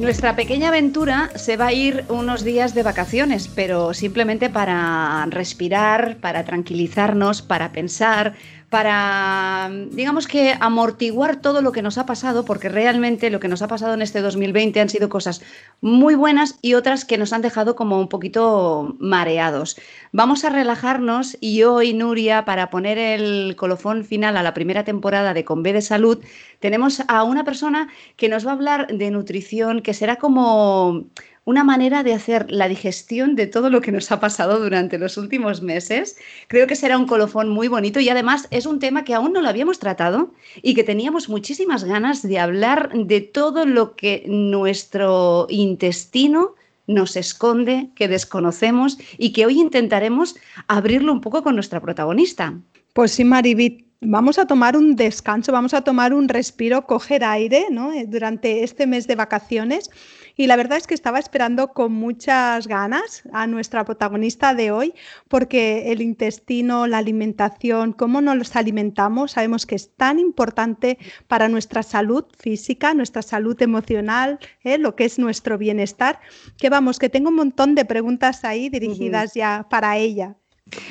Nuestra pequeña aventura se va a ir unos días de vacaciones, pero simplemente para respirar, para tranquilizarnos, para pensar, para, digamos que, amortiguar todo lo que nos ha pasado, porque realmente lo que nos ha pasado en este 2020 han sido cosas muy buenas y otras que nos han dejado como un poquito mareados. Vamos a relajarnos y hoy, Nuria, para poner el colofón final a la primera temporada de Con B de Salud, tenemos a una persona que nos va a hablar de nutrición, que será como una manera de hacer la digestión de todo lo que nos ha pasado durante los últimos meses. Creo que será un colofón muy bonito y además es un tema que aún no lo habíamos tratado y que teníamos muchísimas ganas de hablar de todo lo que nuestro intestino nos esconde, que desconocemos y que hoy intentaremos abrirlo un poco con nuestra protagonista. Pues sí, Maribit, vamos a tomar un descanso, vamos a tomar un respiro, coger aire ¿no? durante este mes de vacaciones y la verdad es que estaba esperando con muchas ganas a nuestra protagonista de hoy, porque el intestino, la alimentación, cómo nos alimentamos, sabemos que es tan importante para nuestra salud física, nuestra salud emocional, ¿eh? lo que es nuestro bienestar, que vamos, que tengo un montón de preguntas ahí dirigidas ya para ella.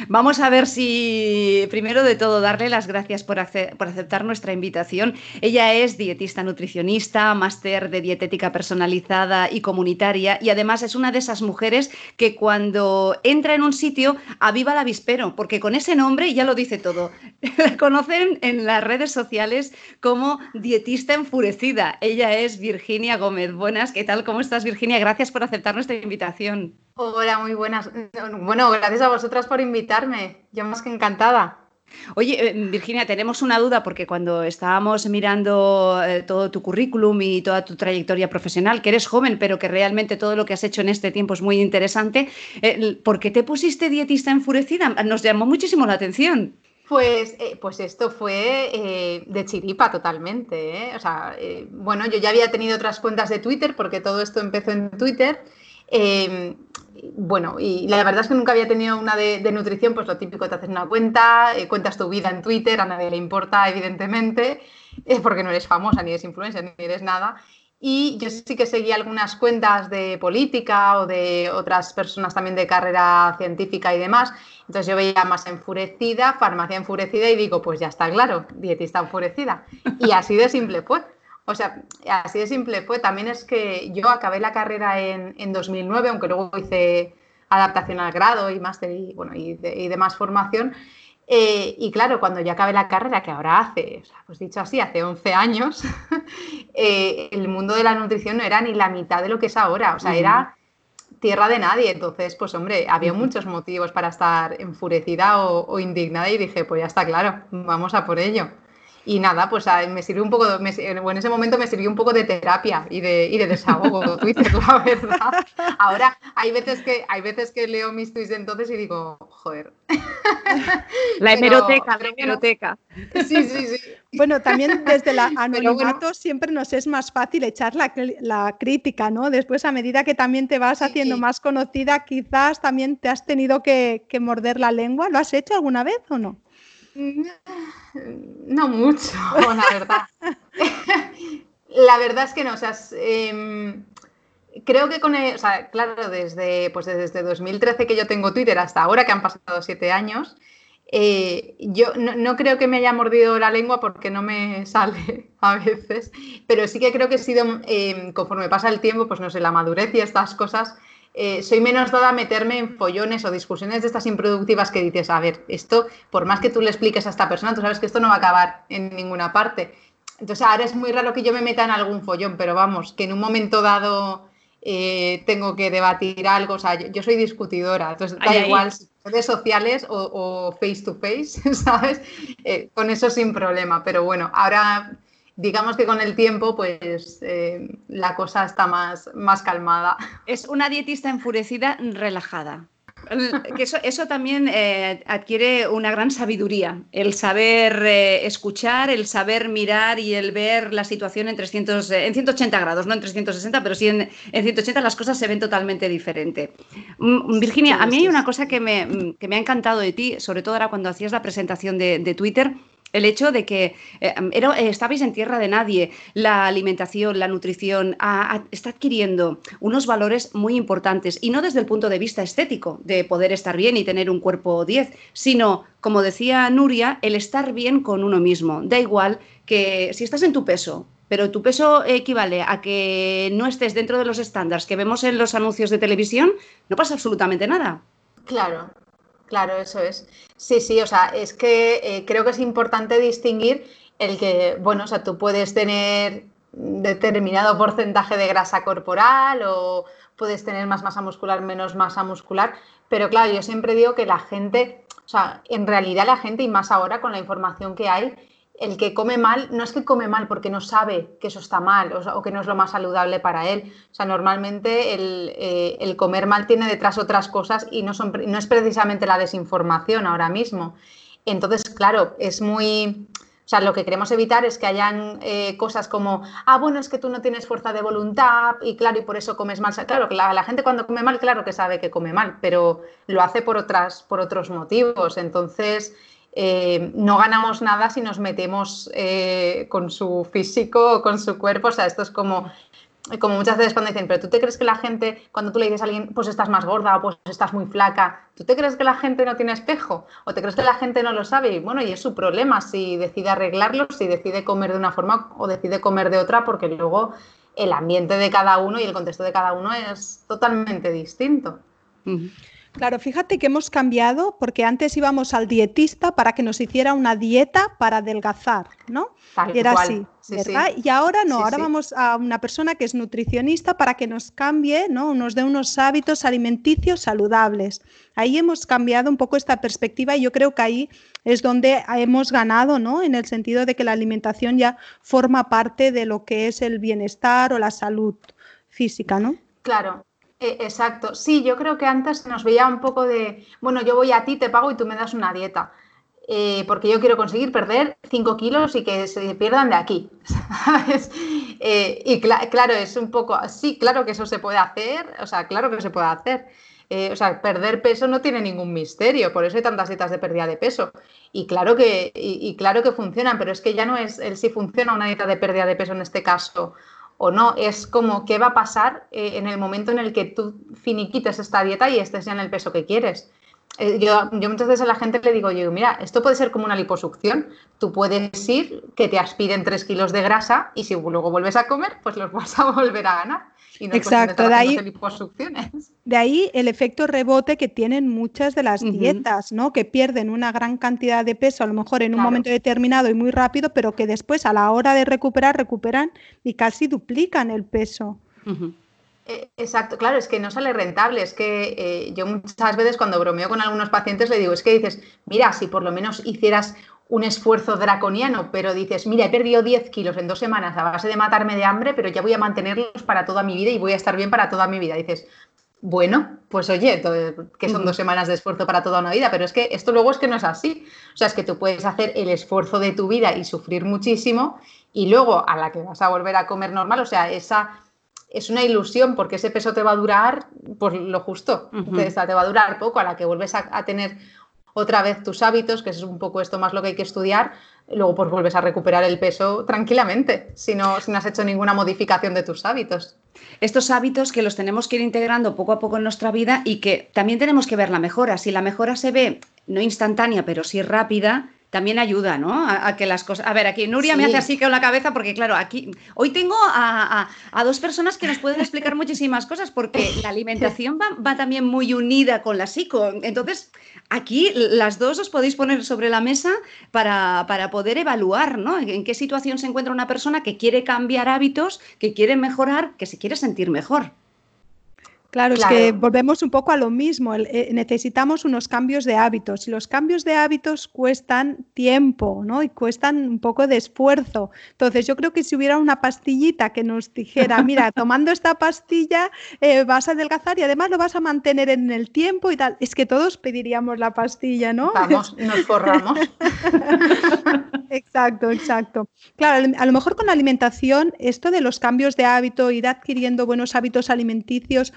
Vamos a ver si, primero de todo, darle las gracias por, aceptar nuestra invitación. Ella es dietista nutricionista, máster de dietética personalizada y comunitaria y además es una de esas mujeres que cuando entra en un sitio aviva el avispero, porque con ese nombre ya lo dice todo. La conocen en las redes sociales como dietista enfurecida. Ella es Virginia Gómez. Buenas, ¿qué tal? ¿Cómo estás, Virginia? Gracias por aceptar nuestra invitación. Hola, muy buenas. Bueno, gracias a vosotras por invitarme. Yo más que encantada. Oye, eh, Virginia, tenemos una duda porque cuando estábamos mirando eh, todo tu currículum y toda tu trayectoria profesional, que eres joven, pero que realmente todo lo que has hecho en este tiempo es muy interesante, eh, ¿por qué te pusiste dietista enfurecida? Nos llamó muchísimo la atención. Pues, pues esto fue de chiripa totalmente. O sea, bueno, yo ya había tenido otras cuentas de Twitter porque todo esto empezó en Twitter. Bueno, y la verdad es que nunca había tenido una de, nutrición, pues lo típico, te haces una cuenta, eh, cuentas tu vida en Twitter, a nadie le importa, evidentemente, es porque no eres famosa, ni eres influencer, ni eres nada. Y yo sí que seguía algunas cuentas de política o de otras personas también de carrera científica y demás. Entonces yo veía más enfurecida, farmacia enfurecida y digo, pues ya está claro, dietista enfurecida. Y así de simple fue. O sea, así de simple fue. También es que yo acabé la carrera en, 2009, aunque luego hice adaptación al grado y máster y, bueno, y, demás formación. Eh, y claro, cuando yo acabé la carrera, que ahora hace, o sea, pues dicho así, hace 11 años, eh, el mundo de la nutrición no era ni la mitad de lo que es ahora. O sea, era tierra de nadie. Entonces, pues hombre, había muchos motivos para estar enfurecida o, o indignada y dije, pues ya está claro, vamos a por ello. Y nada, pues me sirvió un poco, me, en ese momento me sirvió un poco de terapia y de, y de desahogo Twitter, la verdad. Ahora hay veces que hay veces que leo mis tweets de entonces y digo, joder. La hemeroteca, la hemeroteca. Sí, sí, sí. Bueno, también desde la anonimato siempre nos es más fácil echar la, la, crítica, ¿no? Después, a medida que también te vas haciendo más conocida, quizás también te has tenido que, que morder la lengua. ¿Lo has hecho alguna vez o no? No mucho, la verdad. la verdad es que no, o sea, em, creo que con, el, claro, desde, pues desde 2013 que yo tengo Twitter hasta ahora, que han pasado siete años, eh, yo no, creo que me haya mordido la lengua porque no me sale a veces, pero sí que creo que he sido, em, conforme pasa el tiempo, pues no sé, la madurez y estas cosas, eh, soy menos dada a meterme en follones o discusiones de estas improductivas que dices, a ver, esto, por más que tú le expliques a esta persona, tú sabes que esto no va a acabar en ninguna parte. Entonces ahora es muy raro que yo me meta en algún follón, pero vamos, que en un momento dado eh, tengo que debatir algo, o sea, yo, soy discutidora, entonces da igual si redes sociales o, face to face, ¿sabes? Eh, con eso sin problema, pero bueno, ahora digamos que con el tiempo, pues eh, la cosa está más, más calmada. Es una dietista enfurecida, relajada. Que eso, también eh, adquiere una gran sabiduría, el saber eh, escuchar, el saber mirar y el ver la situación en, 300, en 180 grados, no en 360, pero sí en, 180 las cosas se ven totalmente diferente. Mm, Virginia, a mí hay una cosa que me, que me, ha encantado de ti, sobre todo ahora cuando hacías la presentación de, de Twitter, el hecho de que eh, estabais en tierra de nadie, la alimentación, la nutrición, está adquiriendo unos valores muy importantes y no desde el punto de vista estético, de poder estar bien y tener un cuerpo 10, sino, como decía Nuria, el estar bien con uno mismo. Da igual que si estás en tu peso, pero tu peso equivale a que no estés dentro de los estándares que vemos en los anuncios de televisión, no pasa absolutamente nada. Claro, Claro, eso es. Sí, sí, o sea, es que eh, creo que es importante distinguir el que, bueno, o sea, tú puedes tener determinado porcentaje de grasa corporal o puedes tener más masa muscular, menos masa muscular, pero claro, yo siempre digo que la gente, o sea, en realidad la gente, y más ahora con la información que hay, el que come mal no es que come mal porque no sabe que eso está mal o, que no es lo más saludable para él. O sea, normalmente el, eh, comer mal tiene detrás otras cosas y no, es precisamente la desinformación ahora mismo. Entonces, claro, es muy... O sea, lo que queremos evitar es que hayan eh, cosas como, ah, bueno, es que tú no tienes fuerza de voluntad y claro, y por eso comes mal. Claro, que la, gente cuando come mal, claro que sabe que come mal, pero lo hace por, otras, por otros motivos. Entonces, eh, no ganamos nada si nos metemos eh, con su físico o con su cuerpo. O sea, esto es como, como muchas veces cuando dicen, pero tú te crees que la gente, cuando tú le dices a alguien, pues estás más gorda o pues estás muy flaca, ¿tú te crees que la gente no tiene espejo? ¿O te crees que la gente no lo sabe? Y bueno, y es su problema si decide arreglarlo, si decide comer de una forma o decide comer de otra, porque luego el ambiente de cada uno y el contexto de cada uno es totalmente distinto. Claro, fíjate que hemos cambiado porque antes íbamos al dietista para que nos hiciera una dieta para adelgazar, ¿no? Era así, ¿verdad? Y ahora no, ahora vamos a una persona que es nutricionista para que nos cambie, ¿no? Nos dé unos hábitos alimenticios saludables. Ahí hemos cambiado un poco esta perspectiva y yo creo que ahí es donde hemos ganado, ¿no? En el sentido de que la alimentación ya forma parte de lo que es el bienestar o la salud física, ¿no? Claro, exacto. Sí, yo creo que antes nos veía un poco de, bueno, yo voy a ti, te pago y tú me das una dieta. Eh, porque yo quiero conseguir perder 5 kilos y que se pierdan de aquí. Eh, y claro, es un poco, sí, claro que eso se puede hacer, o sea, claro que se puede hacer. o sea, perder peso no tiene ningún misterio, por eso hay tantas dietas de pérdida de peso. Y claro que, y claro que funcionan, pero es que ya no es el si funciona una dieta de pérdida de peso en este caso o no. Es como qué va a pasar eh, en el momento en el que tú finiquites esta dieta y estés ya en el peso que quieres. Eh, yo, yo, muchas veces a la gente le digo, yo, mira, esto puede ser como una liposucción. Tú puedes ir, que te aspiren 3 kilos de grasa y si luego vuelves a comer, pues los vas a volver a ganar. Exacto, de ahí, de ahí el efecto rebote que tienen muchas de las dietas, ¿no? Que pierden una gran cantidad de peso, a lo mejor en un momento determinado y muy rápido, pero que después a la hora de recuperar, recuperan y casi duplican el peso. E, exacto, claro, es que no sale rentable. Es que eh, yo muchas veces cuando bromeo con algunos pacientes le digo, es que dices, mira, si por lo menos hicieras un esfuerzo draconiano, pero dices, mira, he perdido 10 kilos en dos semanas a base de matarme de hambre, pero ya voy a mantenerlos para toda mi vida y voy a estar bien para toda mi vida. Dices, bueno, pues oye, que son dos semanas de esfuerzo para toda una vida, pero es que esto luego es que no es así. O sea, es que tú puedes hacer el esfuerzo de tu vida y sufrir muchísimo y luego a la que vas a volver a comer normal, o sea, esa es una ilusión porque ese peso te va a durar por lo justo, te, va a durar poco, a la que vuelves a tener otra vez tus hábitos, que es un poco esto más lo que hay que estudiar, luego pues vuelves a recuperar el peso tranquilamente, si no, si no has hecho ninguna modificación de tus hábitos. Estos hábitos que los tenemos que ir integrando poco a poco en nuestra vida y que también tenemos que ver la mejora. Si la mejora se ve no instantánea, pero sí rápida, también ayuda, ¿no? A, que las cosas. A ver, aquí Nuria me hace así con la cabeza porque, claro, aquí hoy tengo a, dos personas que nos pueden explicar muchísimas cosas porque la alimentación va, también muy unida con la psico. Entonces, aquí las dos os podéis poner sobre la mesa para, para poder evaluar, ¿no? En qué situación se encuentra una persona que quiere cambiar hábitos, que quiere mejorar, que se quiere sentir mejor. Claro, es que volvemos un poco a lo mismo. Eh, necesitamos unos cambios de hábitos y los cambios de hábitos cuestan tiempo, ¿no? Y cuestan un poco de esfuerzo. Entonces, yo creo que si hubiera una pastillita que nos dijera, mira, tomando esta pastilla eh, vas a adelgazar y además lo vas a mantener en el tiempo y tal, es que todos pediríamos la pastilla, ¿no? Vamos, nos forramos. exacto, exacto. Claro, a lo mejor con la alimentación, esto de los cambios de hábito, ir adquiriendo buenos hábitos alimenticios,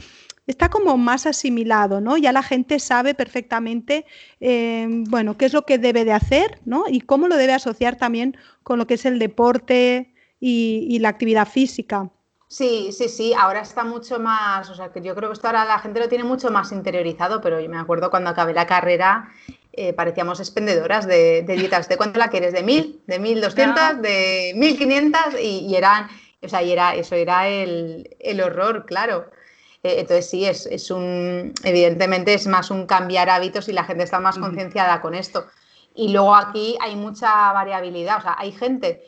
está como más asimilado, ¿no? Ya la gente sabe perfectamente, eh, bueno, qué es lo que debe de hacer, ¿no? Y cómo lo debe asociar también con lo que es el deporte y, la actividad física. Sí, sí, sí, ahora está mucho más, o sea, que yo creo que esto ahora la gente lo tiene mucho más interiorizado, pero yo me acuerdo cuando acabé la carrera, eh, parecíamos expendedoras de, dietas. ¿De cuánto la quieres? ¿De mil? ¿De mil doscientas? ¿De mil quinientas? Y, eran, o sea, y era, eso era el, el horror, claro. Eh, entonces sí, es, es, un, evidentemente es más un cambiar hábitos y la gente está más concienciada con esto. Y luego aquí hay mucha variabilidad, o sea, hay gente,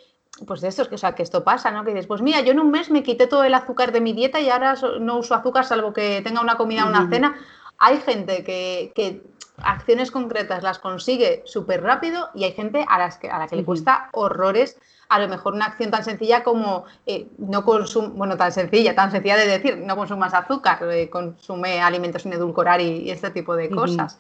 pues de estos, que, o sea, que esto pasa, ¿no? Que dices, pues mira, yo en un mes me quité todo el azúcar de mi dieta y ahora no uso azúcar salvo que tenga una comida o una cena. Hay gente que, que acciones concretas las consigue súper rápido y hay gente a, las que, a la que le cuesta horrores a lo mejor una acción tan sencilla como eh, no consume, bueno, tan sencilla, tan sencilla de decir, no consumas azúcar, eh, consume alimentos sin edulcorar y, este tipo de cosas.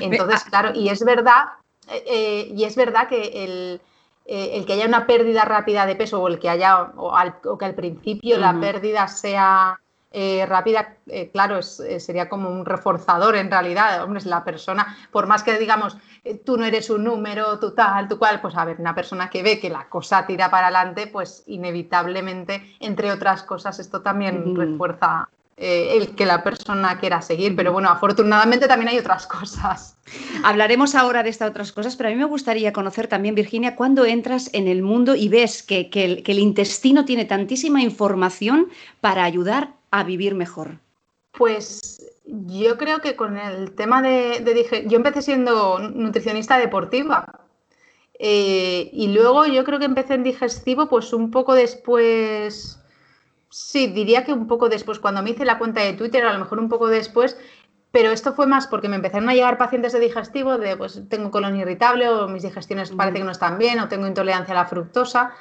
Entonces, claro, y es verdad, eh, y es verdad que el, el, que haya una pérdida rápida de peso o el que haya, o, al, que al principio la pérdida sea eh, rápida, eh, claro, eh, sería como un reforzador en realidad. Hombre, es la persona, por más que digamos, tú no eres un número, tú tal, tú cual, pues a ver, una persona que ve que la cosa tira para adelante, pues inevitablemente, entre otras cosas, esto también refuerza el que la persona quiera seguir. Pero bueno, afortunadamente también hay otras cosas. Hablaremos ahora de estas otras cosas, pero a mí me gustaría conocer también, Virginia, cuando entras en el mundo y ves que, el, que el intestino tiene tantísima información para ayudar a vivir mejor? Pues yo creo que con el tema de, yo empecé siendo nutricionista deportiva eh, y luego yo creo que empecé en digestivo pues un poco después, sí, diría que un poco después, cuando me hice la cuenta de Twitter, a lo mejor un poco después, pero esto fue más porque me empezaron a llegar pacientes de digestivo, de pues tengo colon irritable o mis digestiones parece que no están bien o tengo intolerancia a la fructosa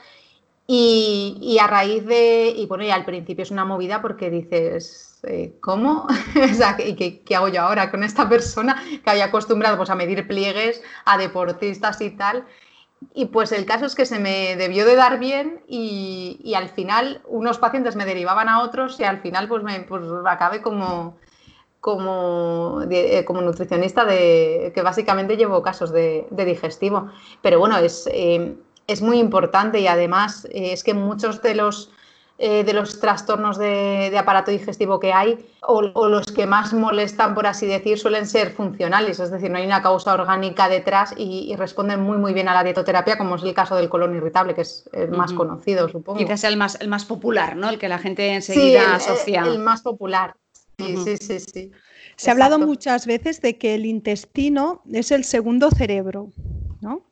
y, a raíz de, y bueno, y al principio es una movida porque dices, eh, ¿cómo? sea, ¿qué, ¿qué, hago yo ahora con esta persona que había acostumbrado pues, a medir pliegues, a deportistas y tal? Y pues el caso es que se me debió de dar bien y, y al final unos pacientes me derivaban a otros y al final pues me pues, acabé como, como, eh, como nutricionista de que básicamente llevo casos de, de digestivo. Pero bueno, es... Eh, es muy importante y además eh, es que muchos de los, eh, de los trastornos de, aparato digestivo que hay o, los que más molestan, por así decir, suelen ser funcionales, es decir, no hay una causa orgánica detrás y, responden muy muy bien a la dietoterapia, como es el caso del colon irritable, que es el más conocido, supongo. Quizás el más, el más popular, ¿no? El que la gente enseguida asocia. El, más popular. Sí, sí, sí, sí. Se ha hablado muchas veces de que el intestino es el segundo cerebro, ¿no?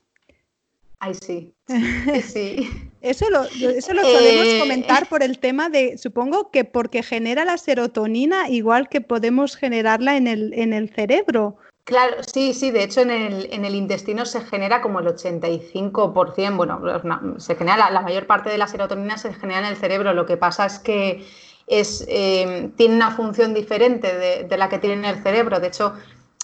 Ay, sí. sí. Eso lo, eso lo solemos eh, comentar por el tema de, supongo que porque genera la serotonina igual que podemos generarla en el, en el cerebro. Claro, sí, sí, de hecho en el, en el intestino se genera como el 85%, bueno, se genera la, mayor parte de la serotonina se genera en el cerebro, lo que pasa es que es, eh, tiene una función diferente de, de la que tiene en el cerebro, de hecho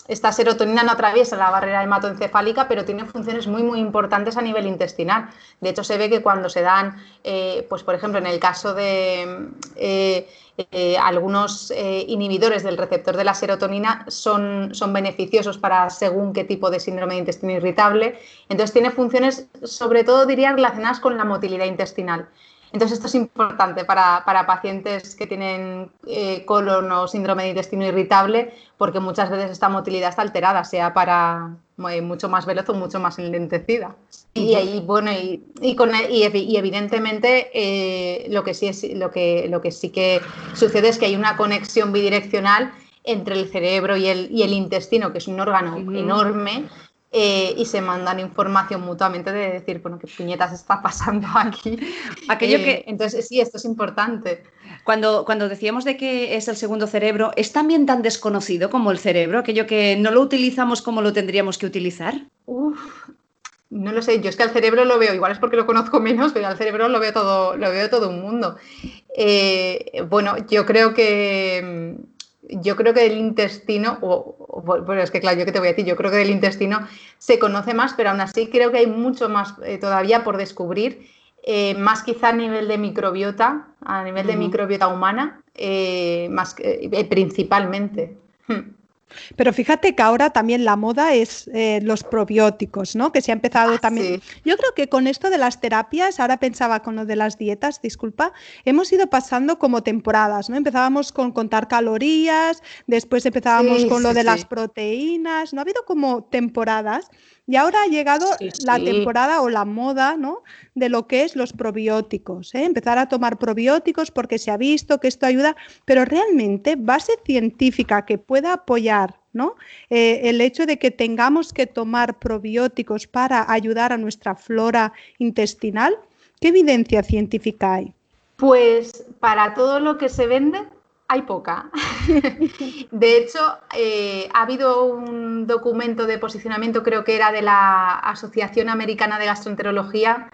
esta serotonina no atraviesa la barrera hematoencefálica, pero tiene funciones muy, muy importantes a nivel intestinal. De hecho, se ve que cuando se dan, eh, pues por ejemplo, en el caso de eh, eh, algunos inhibidores del receptor de la serotonina, son, son beneficiosos para según qué tipo de síndrome de intestino irritable. Entonces, tiene funciones, sobre todo, diría, relacionadas con la motilidad intestinal. Entonces, esto es importante para, pacientes que tienen eh, colon o síndrome de intestino irritable, porque muchas veces esta motilidad está alterada, sea para eh, mucho más veloz o mucho más enlentecida. Y, bueno, y, con, y, evidentemente eh, lo, que sí es, lo, que, lo que sí que sucede es que hay una conexión bidireccional entre el cerebro y el, y el intestino, que es un órgano enorme eh, y se mandan información mutuamente de decir, bueno, qué puñetas está pasando aquí. Aquello que... Entonces, sí, esto es importante. Cuando, cuando decíamos de que es el segundo cerebro, ¿es también tan desconocido como el cerebro? Aquello que no lo utilizamos como lo tendríamos que utilizar. Uf, no lo sé, yo es que al cerebro lo veo, igual es porque lo conozco menos, pero al cerebro lo veo todo, lo veo todo un mundo. Eh, bueno, yo creo que yo creo que del intestino, o, bueno, es que claro, yo que te voy a decir, yo creo que del intestino se conoce más, pero aún así creo que hay mucho más eh, todavía por descubrir, eh, más quizá a nivel de microbiota, a nivel de microbiota humana, más principalmente. Hmm. Pero fíjate que ahora también la moda es eh, los probióticos, ¿no? Que se ha empezado ah, también. Yo creo que con esto de las terapias, ahora pensaba con lo de las dietas, disculpa, hemos ido pasando como temporadas, ¿no? Empezábamos con contar calorías, después empezábamos con lo de las proteínas, ¿no? Ha habido como temporadas y ahora ha llegado la temporada o la moda ¿no? de lo que es los probióticos. ¿eh? Empezar a tomar probióticos porque se ha visto que esto ayuda, pero realmente base científica que pueda apoyar ¿no? Eh, el hecho de que tengamos que tomar probióticos para ayudar a nuestra flora intestinal, ¿qué evidencia científica hay? Pues para todo lo que se vende, hay poca. De hecho, eh, ha habido un documento de posicionamiento, creo que era de la Asociación Americana de Gastroenterología,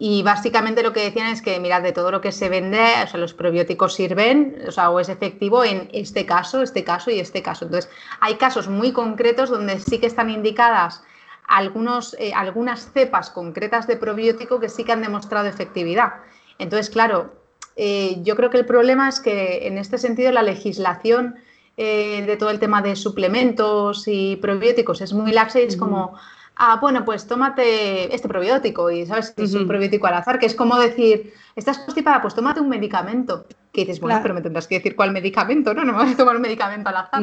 y básicamente lo que decían es que, mirad, de todo lo que se vende, o sea, los probióticos sirven, o sea, o es efectivo en este caso, este caso y este caso. Entonces, hay casos muy concretos donde sí que están indicadas algunos, eh, algunas cepas concretas de probiótico que sí que han demostrado efectividad. Entonces, claro, eh, yo creo que el problema es que en este sentido la legislación eh, de todo el tema de suplementos y probióticos es muy laxa y es como, ah, bueno, pues tómate este probiótico y sabes que es un probiótico al azar, que es como decir, estás constipada, pues tómate un medicamento. Que dices, bueno, pero me tendrás que decir cuál medicamento, ¿no? No me vas a tomar un medicamento al azar.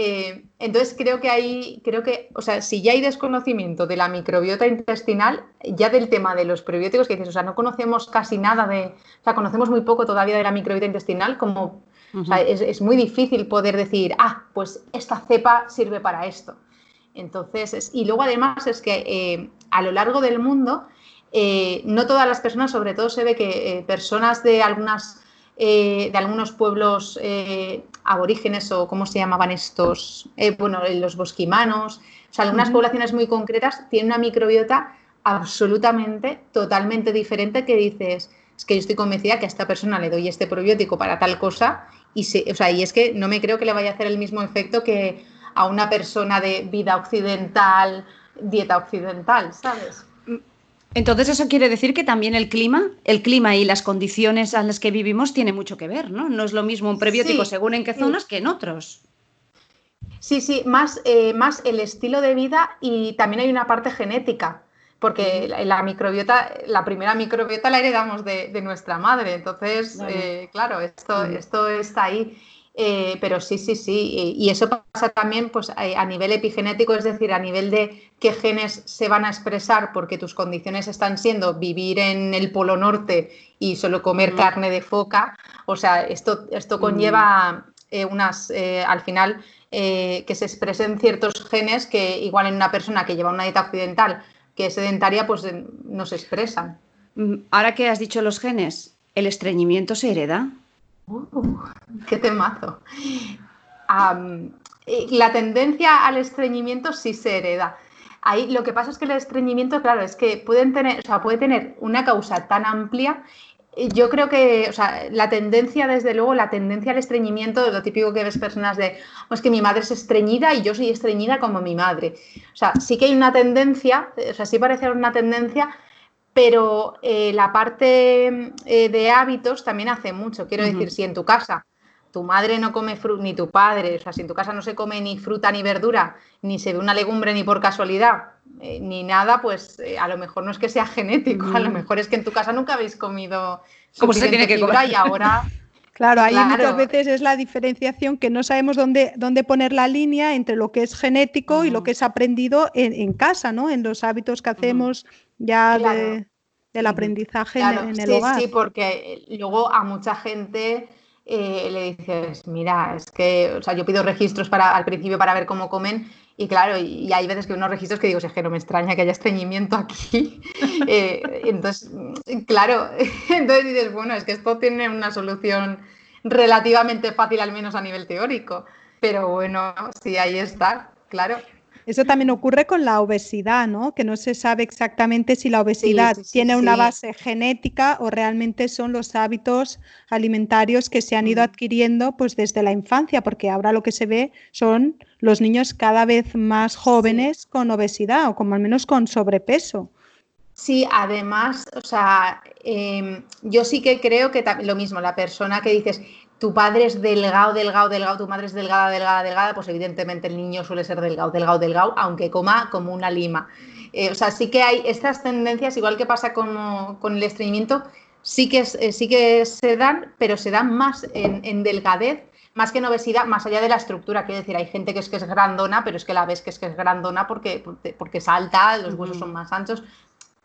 Eh, entonces creo que hay, creo que, o sea, si ya hay desconocimiento de la microbiota intestinal, ya del tema de los probióticos, que dices, o sea, no conocemos casi nada de, o sea, conocemos muy poco todavía de la microbiota intestinal, como, o sea, es, muy difícil poder decir, ah, pues esta cepa sirve para esto. Entonces, y luego además es que eh, a lo largo del mundo, eh, no todas las personas, sobre todo se ve que personas de algunas de algunos pueblos aborígenes o cómo se llamaban estos, eh, bueno, los bosquimanos, o sea, algunas poblaciones muy concretas tienen una microbiota absolutamente, totalmente diferente que dices, es que yo estoy convencida que a esta persona le doy este probiótico para tal cosa y, se, o sea, y es que no me creo que le vaya a hacer el mismo efecto que a una persona de vida occidental, dieta occidental, ¿sabes? Entonces eso quiere decir que también el clima, el clima y las condiciones en las que vivimos tiene mucho que ver, ¿no? No es lo mismo un prebiótico según en qué zonas que en otros. Sí, sí, más, eh, más el estilo de vida y también hay una parte genética, porque la, microbiota, la primera microbiota la heredamos de, nuestra madre, entonces, claro, eh, esto, esto está ahí. Eh, pero sí, sí, sí. Y eso pasa también pues, eh, a nivel epigenético, es decir, a nivel de qué genes se van a expresar porque tus condiciones están siendo vivir en el Polo Norte y solo comer carne de foca. O sea, esto, esto conlleva eh, unas, al final, que se expresen ciertos genes que igual en una persona que lleva una dieta occidental que es sedentaria, pues no se expresan. Mm, ahora que has dicho los genes, ¿el estreñimiento se hereda? Uh, ¡Qué temazo! la tendencia al estreñimiento sí se hereda. Ahí lo que pasa es que el estreñimiento, claro, es que pueden tener, o sea, puede tener una causa tan amplia. Yo creo que, o sea, la tendencia, desde luego, la tendencia al estreñimiento es lo típico que ves personas de, oh, es que mi madre es estreñida y yo soy estreñida como mi madre. O sea, sí que hay una tendencia, o sea, sí parece una tendencia, pero eh, la parte eh, de hábitos también hace mucho. Quiero decir, si en tu casa tu madre no come fruta, ni tu padre, o sea, si en tu casa no se come ni fruta ni verdura, ni se ve una legumbre ni por casualidad, eh, ni nada, pues a lo mejor no es que sea genético, a lo mejor es que en tu casa nunca habéis comido como se tiene que comer y ahora Claro, ahí muchas veces es la diferenciación que no sabemos dónde, dónde poner la línea entre lo que es genético y lo que es aprendido en, casa, ¿no? En los hábitos que hacemos ya del aprendizaje en, el hogar. Sí, porque luego a mucha gente eh, le dices, mira, es que, o sea, yo pido registros para, al principio para ver cómo comen Y claro, y, hay veces que unos registros que digo, es que no me extraña que haya estreñimiento aquí. Eh, entonces, claro, entonces dices, bueno, es que esto tiene una solución relativamente fácil, al menos a nivel teórico. Pero bueno, sí, ahí está, claro. Eso también ocurre con la obesidad, ¿no? Que no se sabe exactamente si la obesidad tiene una base genética o realmente son los hábitos alimentarios que se han ido adquiriendo pues desde la infancia, porque ahora lo que se ve son los niños cada vez más jóvenes con obesidad o como al menos con sobrepeso. Sí, además, o sea, em, yo sí que creo que lo mismo, la persona que dices, tu padre es delgado, delgado, delgado, tu madre es delgada, delgada, delgada, pues evidentemente el niño suele ser delgado, delgado, delgado, aunque coma como una lima. Eh, o sea, sí que hay estas tendencias, igual que pasa con, con el estreñimiento, sí que, eh, sí que se dan, pero se dan más en, delgadez, más que en obesidad, más allá de la estructura. Quiero decir, hay gente que es que es grandona, pero es que la ves que es que es grandona porque, porque salta, los huesos son más anchos,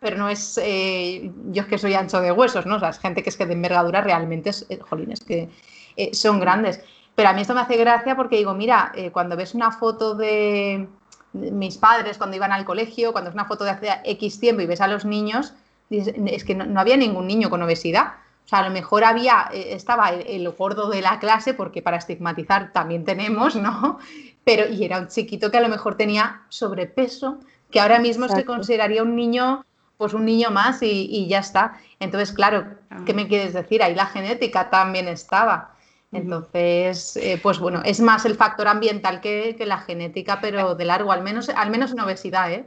pero no es, eh, yo es que soy ancho de huesos, ¿no? O sea, es gente que es que de envergadura realmente es, jolines, que eh, son grandes. Pero a mí esto me hace gracia porque digo, mira, eh, cuando ves una foto de, mis padres cuando iban al colegio, cuando es una foto de hace X tiempo y ves a los niños, es que no, había ningún niño con obesidad. O sea, a lo mejor había, eh, estaba el, gordo de la clase, porque para estigmatizar también tenemos, ¿no? Pero, y era un chiquito que a lo mejor tenía sobrepeso, que ahora mismo se consideraría un niño, pues un niño más y, y ya está. Entonces, claro, ¿qué ah. me quieres decir? Ahí la genética también estaba. Entonces, eh, pues bueno, es más el factor ambiental que, la genética, pero de largo, al menos, al menos en obesidad. ¿eh?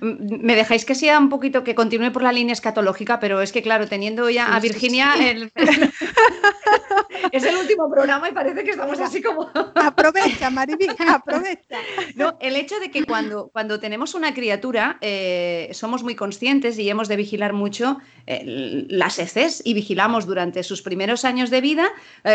Me dejáis que sea un poquito, que continúe por la línea escatológica, pero es que, claro, teniendo ya a Virginia, es el último programa y parece que estamos así como... aprovecha, Mariby, aprovecha. No, el hecho de que cuando, cuando tenemos una criatura eh, somos muy conscientes y hemos de vigilar mucho eh, las heces y vigilamos durante sus primeros años de vida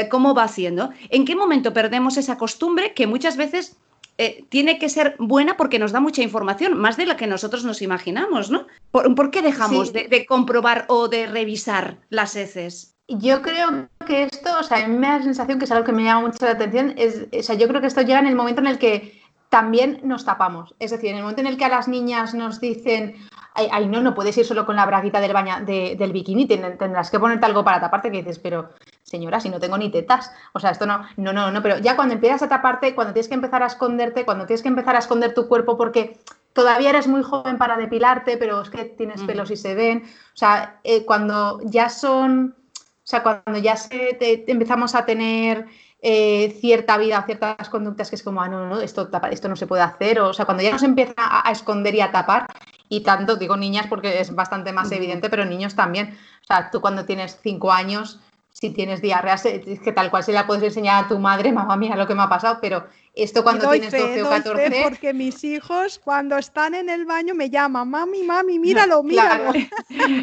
cómo va haciendo. ¿En qué momento perdemos esa costumbre que muchas veces eh, tiene que ser buena porque nos da mucha información, más de la que nosotros nos imaginamos, ¿no? ¿Por, qué dejamos de, comprobar o de revisar las heces? Yo creo que esto, o sea, a mí me da la sensación que es algo que me llama mucho la atención, es, o sea, yo creo que esto llega en el momento en el que también nos tapamos. Es decir, en el momento en el que a las niñas nos dicen, ay, no, no puedes ir solo con la braguita del, baña, del bikini, tendrás que ponerte algo para taparte, que dices, pero señora, si no tengo ni tetas, o sea, esto no, no, no, no, pero ya cuando empiezas a taparte, cuando tienes que empezar a esconderte, cuando tienes que empezar a esconder tu cuerpo porque todavía eres muy joven para depilarte, pero es que tienes pelos y se ven, o sea, eh, cuando ya son, o sea, cuando ya se, empezamos a tener eh, cierta vida, ciertas conductas que es como, ah, no, no, esto, esto no se puede hacer, o, sea, cuando ya nos empieza a, esconder y a tapar, y tanto, digo niñas porque es bastante más evidente, pero niños también, o sea, tú cuando tienes cinco años, si tienes diarrea, es que tal cual se la puedes enseñar a tu madre, mamá, mira lo que me ha pasado, pero esto cuando tienes 12 o 14. porque mis hijos, cuando están en el baño, me llaman, mami, mami, míralo, míralo.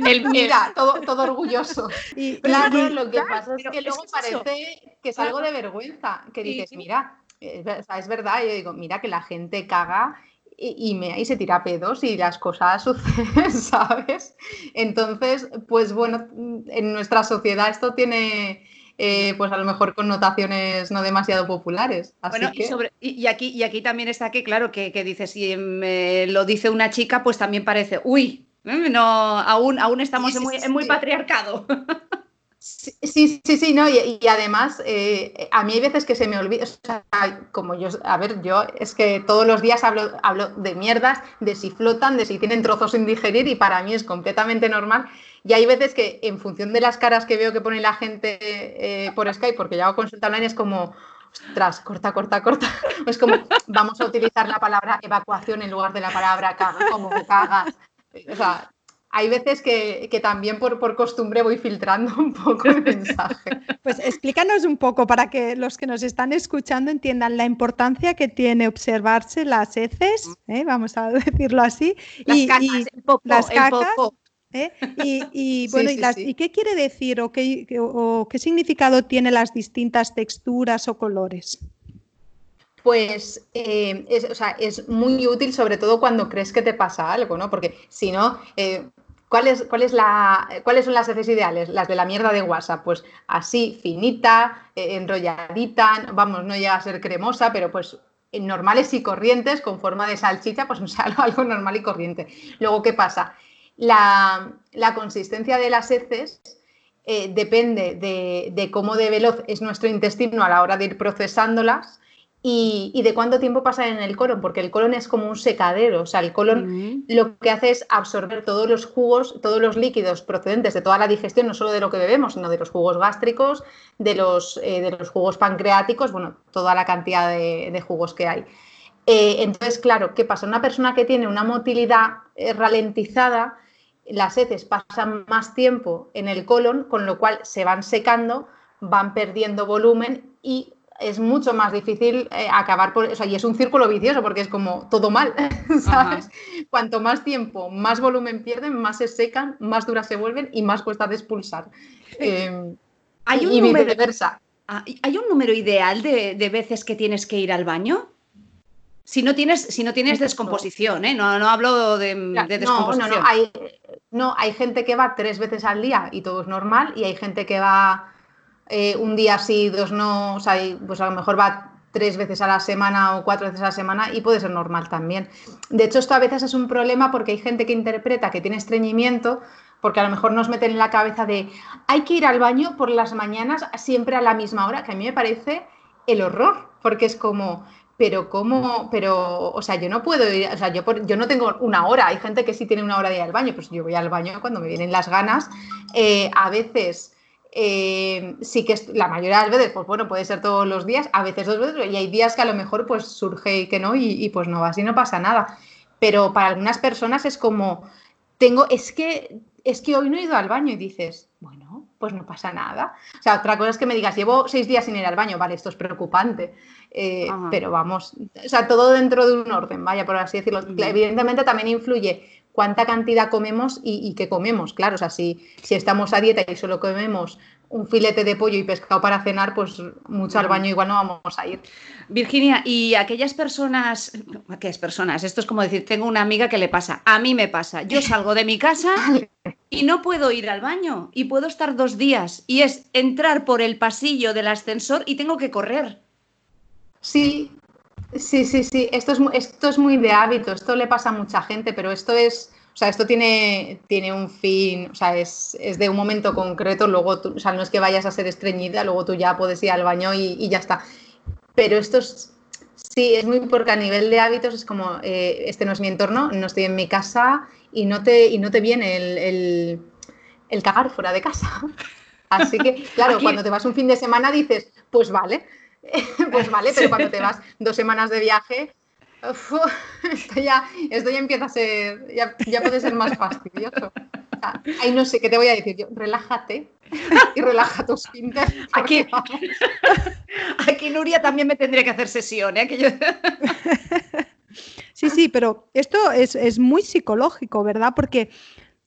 El, mira, todo, todo orgulloso. Y, claro, lo que pasa es que luego parece que es algo de vergüenza, que dices, mira, es, es verdad, yo digo, mira que la gente caga y, me, y se tira pedos y las cosas suceden, ¿sabes? Entonces, pues bueno, en nuestra sociedad esto tiene eh, pues a lo mejor connotaciones no demasiado populares. bueno, y, sobre, y, aquí, y aquí también está que, claro, que, que dice, si me lo dice una chica, pues también parece, uy, ¿eh? no, aún, aún estamos en, muy, en muy patriarcado. Sí, sí, sí, no, y, además eh, a mí hay veces que se me olvida, o sea, como yo, a ver, yo es que todos los días hablo, hablo de mierdas, de si flotan, de si tienen trozos sin digerir y para mí es completamente normal y hay veces que en función de las caras que veo que pone la gente eh, por Skype, porque ya hago consulta online, es como, ostras, corta, corta, corta. Es como, vamos a utilizar la palabra evacuación en lugar de la palabra caga, como cagas. O sea, hay veces que, también por, por, costumbre voy filtrando un poco el mensaje. Pues explícanos un poco para que los que nos están escuchando entiendan la importancia que tiene observarse las heces, ¿eh? vamos a decirlo así, las y, las cacas, ¿eh? Y, bueno, y, qué quiere decir o qué, qué significado tiene las distintas texturas o colores? pues eh, es, o sea, es, muy útil sobre todo cuando crees que te pasa algo, ¿no? Porque si no, eh, ¿cuál, es, cuál es la, ¿cuáles son las heces ideales? Las de la mierda de WhatsApp, pues así, finita, eh, enrolladita, vamos, no llega a ser cremosa, pero pues eh, normales y corrientes con forma de salchicha, pues un algo normal y corriente. Luego, ¿qué pasa? La, consistencia de las heces eh, depende de, de, cómo de veloz es nuestro intestino a la hora de ir procesándolas y, de cuánto tiempo pasa en el colon, porque el colon es como un secadero, o sea, el colon lo que hace es absorber todos los jugos, todos los líquidos procedentes de toda la digestión, no solo de lo que bebemos, sino de los jugos gástricos, de los, eh, de los jugos pancreáticos, bueno, toda la cantidad de, jugos que hay. Eh, entonces, claro, ¿qué pasa? Una persona que tiene una motilidad eh, ralentizada, las heces pasan más tiempo en el colon, con lo cual se van secando, van perdiendo volumen y es mucho más difícil eh, acabar por, o sea, y es un círculo vicioso porque es como todo mal, ¿sabes? Cuanto más tiempo, más volumen pierden, más se secan, más duras se vuelven y más cuesta de expulsar. Em, ¿Hay, un número, ah, ¿Hay un número ideal de, veces que tienes que ir al baño? Si no tienes, si no tienes descomposición, ¿eh? no, no hablo de, descomposición. No, no, no. Hay, no, hay gente que va tres veces al día y todo es normal, y hay gente que va eh, un día sí, dos no, o sea, pues a lo mejor va tres veces a la semana o cuatro veces a la semana y puede ser normal también. De hecho, esto a veces es un problema porque hay gente que interpreta que tiene estreñimiento porque a lo mejor nos meten en la cabeza de hay que ir al baño por las mañanas siempre a la misma hora, que a mí me parece el horror, porque es como, pero cómo, pero, o sea, yo no puedo ir, o sea, yo, yo no tengo una hora, hay gente que sí tiene una hora de ir al baño, pues yo voy al baño cuando me vienen las ganas, eh, a veces eh, sí que la mayoría de las veces, pues bueno, puede ser todos los días, a veces dos veces, y hay días que a lo mejor pues surge y que no, y, pues no, así no pasa nada. Pero para algunas personas es como, tengo, es que, es que hoy no he ido al baño y dices, bueno, pues no pasa nada. O sea, otra cosa es que me digas, llevo seis días sin ir al baño, vale, esto es preocupante. Eh, pero vamos, o sea, todo dentro de un orden, vaya, por así decirlo. Evidentemente también influye cuánta cantidad comemos y, qué comemos. Claro, o sea, si, si, estamos a dieta y solo comemos un filete de pollo y pescado para cenar, pues mucho al baño igual no vamos a ir. Virginia, y aquellas personas, aquellas personas, esto es como decir, tengo una amiga que le pasa, a mí me pasa, yo salgo de mi casa y no puedo ir al baño y puedo estar dos días y es entrar por el pasillo del ascensor y tengo que correr. Sí, Sí, sí, sí, esto es, esto es muy de hábito, esto le pasa a mucha gente, pero esto es, o sea, esto tiene, tiene un fin, o sea, es, de un momento concreto, luego tú, o sea, no es que vayas a ser estreñida, luego tú ya puedes ir al baño y, ya está. Pero esto es, sí, es muy porque a nivel de hábitos es como, eh, este no es mi entorno, no estoy en mi casa y no te, y no te viene el, el, cagar fuera de casa. Así que, claro, cuando te vas un fin de semana dices, pues vale, pues vale, pero cuando te vas dos semanas de viaje, esto, ya, esto ya empieza a ser, ya, puede ser más fastidioso. Ay, no sé, ¿qué te voy a decir yo? Relájate y relaja tus pintes. Aquí, aquí Nuria también me tendría que hacer sesión, ¿eh? Sí, sí, pero esto es, es muy psicológico, ¿verdad? Porque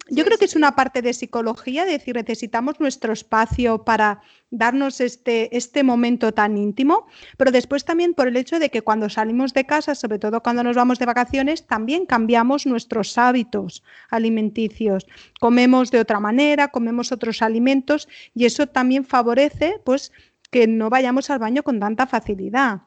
yo creo que es una parte de psicología, de decir, necesitamos nuestro espacio para darnos este, este momento tan íntimo, pero después también por el hecho de que cuando salimos de casa, sobre todo cuando nos vamos de vacaciones, también cambiamos nuestros hábitos alimenticios. Comemos de otra manera, comemos otros alimentos y eso también favorece pues que no vayamos al baño con tanta facilidad.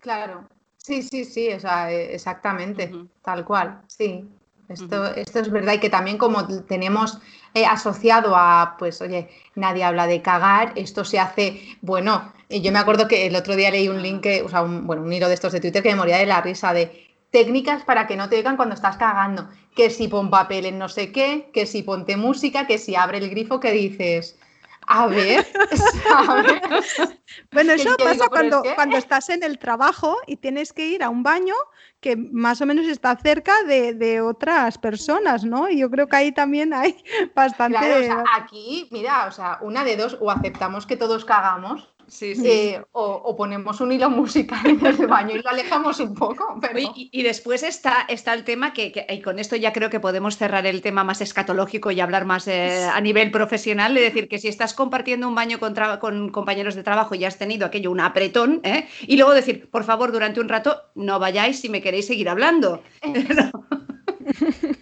Claro, sí, sí, sí, o sea, e, exactamente, tal cual, sí. Esto, esto es verdad y que también como tenemos eh, asociado a, pues, oye, nadie habla de cagar, esto se hace, bueno, eh, yo me acuerdo que el otro día leí un link, o sea, un, bueno, un hilo de estos de Twitter que me moría de la risa de técnicas para que no te oigan cuando estás cagando, que si pon papel en no sé qué, que si ponte música, que si abre el grifo, que dices, a ver, Bueno, eso pasa cuando, cuando estás en el trabajo y tienes que ir a un baño que más o menos está cerca de, otras personas, ¿no? Y yo creo que ahí también hay bastante... Claro, aquí, mira, o sea, una de dos, o aceptamos que todos cagamos, Sí, sí. Eh, o, ponemos un hilo musical en el baño y lo alejamos un poco. Y, después está, está el tema que, y con esto ya creo que podemos cerrar el tema más escatológico y hablar más eh, a nivel profesional, de decir que si estás compartiendo un baño con, con compañeros de trabajo y has tenido aquello, un apretón, ¿eh? y luego decir, por favor, durante un rato no vayáis si me queréis seguir hablando.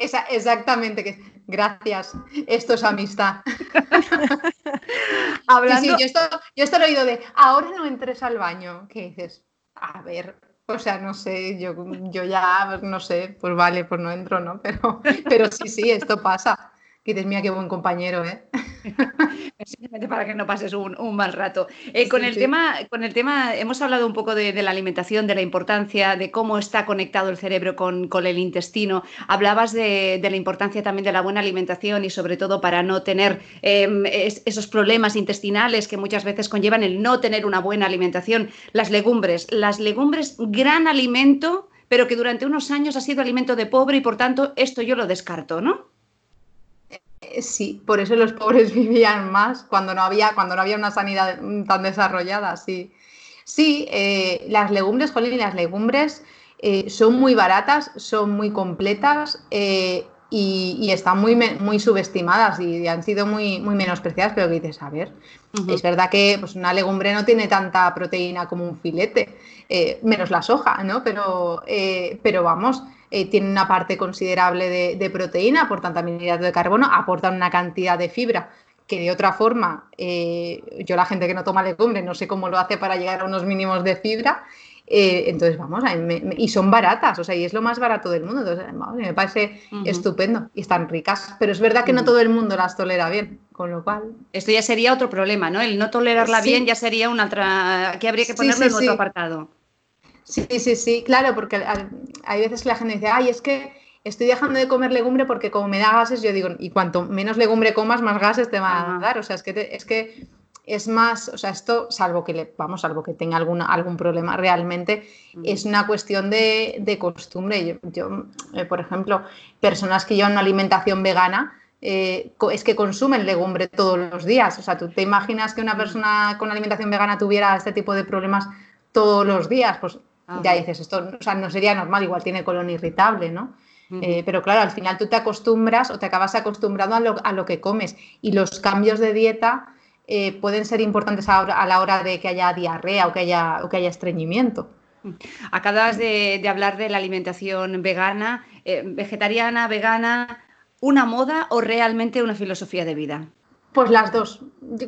exactamente, que gracias, esto es amistad. Hablando... yo, esto, yo esto lo he oído de, ahora no entres al baño, ¿qué dices? A ver, o sea, no sé, yo, yo ya, no sé, pues vale, pues no entro, ¿no? Pero, pero sí, sí, esto pasa. Que dices, mía, qué buen compañero, ¿eh? Simplemente para que no pases un, mal rato. Eh, con, el Tema, con el tema, hemos hablado un poco de, la alimentación, de la importancia, de cómo está conectado el cerebro con, el intestino. Hablabas de, la importancia también de la buena alimentación y sobre todo para no tener em, esos problemas intestinales que muchas veces conllevan el no tener una buena alimentación. Las legumbres, las legumbres, gran alimento, pero que durante unos años ha sido alimento de pobre y por tanto esto yo lo descarto, ¿no? Eh, sí, por eso los pobres vivían más cuando no había, cuando no había una sanidad tan desarrollada, sí. Sí, eh, las legumbres, Jolín, las legumbres eh, son muy baratas, son muy completas y, están muy, muy subestimadas y han sido muy, muy menospreciadas, pero que dices, a ver, es verdad que pues, una legumbre no tiene tanta proteína como un filete, menos la soja, ¿no? Pero, pero vamos, eh, tiene una parte considerable de, proteína, aportan también hidrato de carbono, aportan una cantidad de fibra que de otra forma, eh, yo la gente que no toma legumbre no sé cómo lo hace para llegar a unos mínimos de fibra, eh, entonces, vamos, y son baratas, o sea, y es lo más barato del mundo. Entonces, me parece estupendo y están ricas. Pero es verdad que no todo el mundo las tolera bien, con lo cual. Esto ya sería otro problema, ¿no? El no tolerarla bien ya sería un otra. Aquí habría que ponerlo en otro apartado. Sí, sí, sí, claro, porque hay veces que la gente dice, ay, es que estoy dejando de comer legumbre porque como me da gases, yo digo, y cuanto menos legumbre comas, más gases te van a dar. O sea, es que, es que es más, o sea, esto, salvo que le, vamos, salvo que tenga alguna, algún problema realmente, es una cuestión de, costumbre. Yo, eh, por ejemplo, personas que llevan una alimentación vegana, eh, es que consumen legumbre todos los días. O sea, tú te imaginas que una persona con alimentación vegana tuviera este tipo de problemas todos los días, pues ya dices, esto o sea, no sería normal, igual tiene colon irritable, ¿no? Eh, pero claro, al final tú te acostumbras o te acabas acostumbrando a lo, a lo que comes y los cambios de dieta eh, pueden ser importantes a, a, la hora de que haya diarrea o que haya, o que haya estreñimiento. Acabas de, hablar de la alimentación vegana, eh, vegetariana, vegana, ¿una moda o realmente una filosofía de vida? Pues las dos.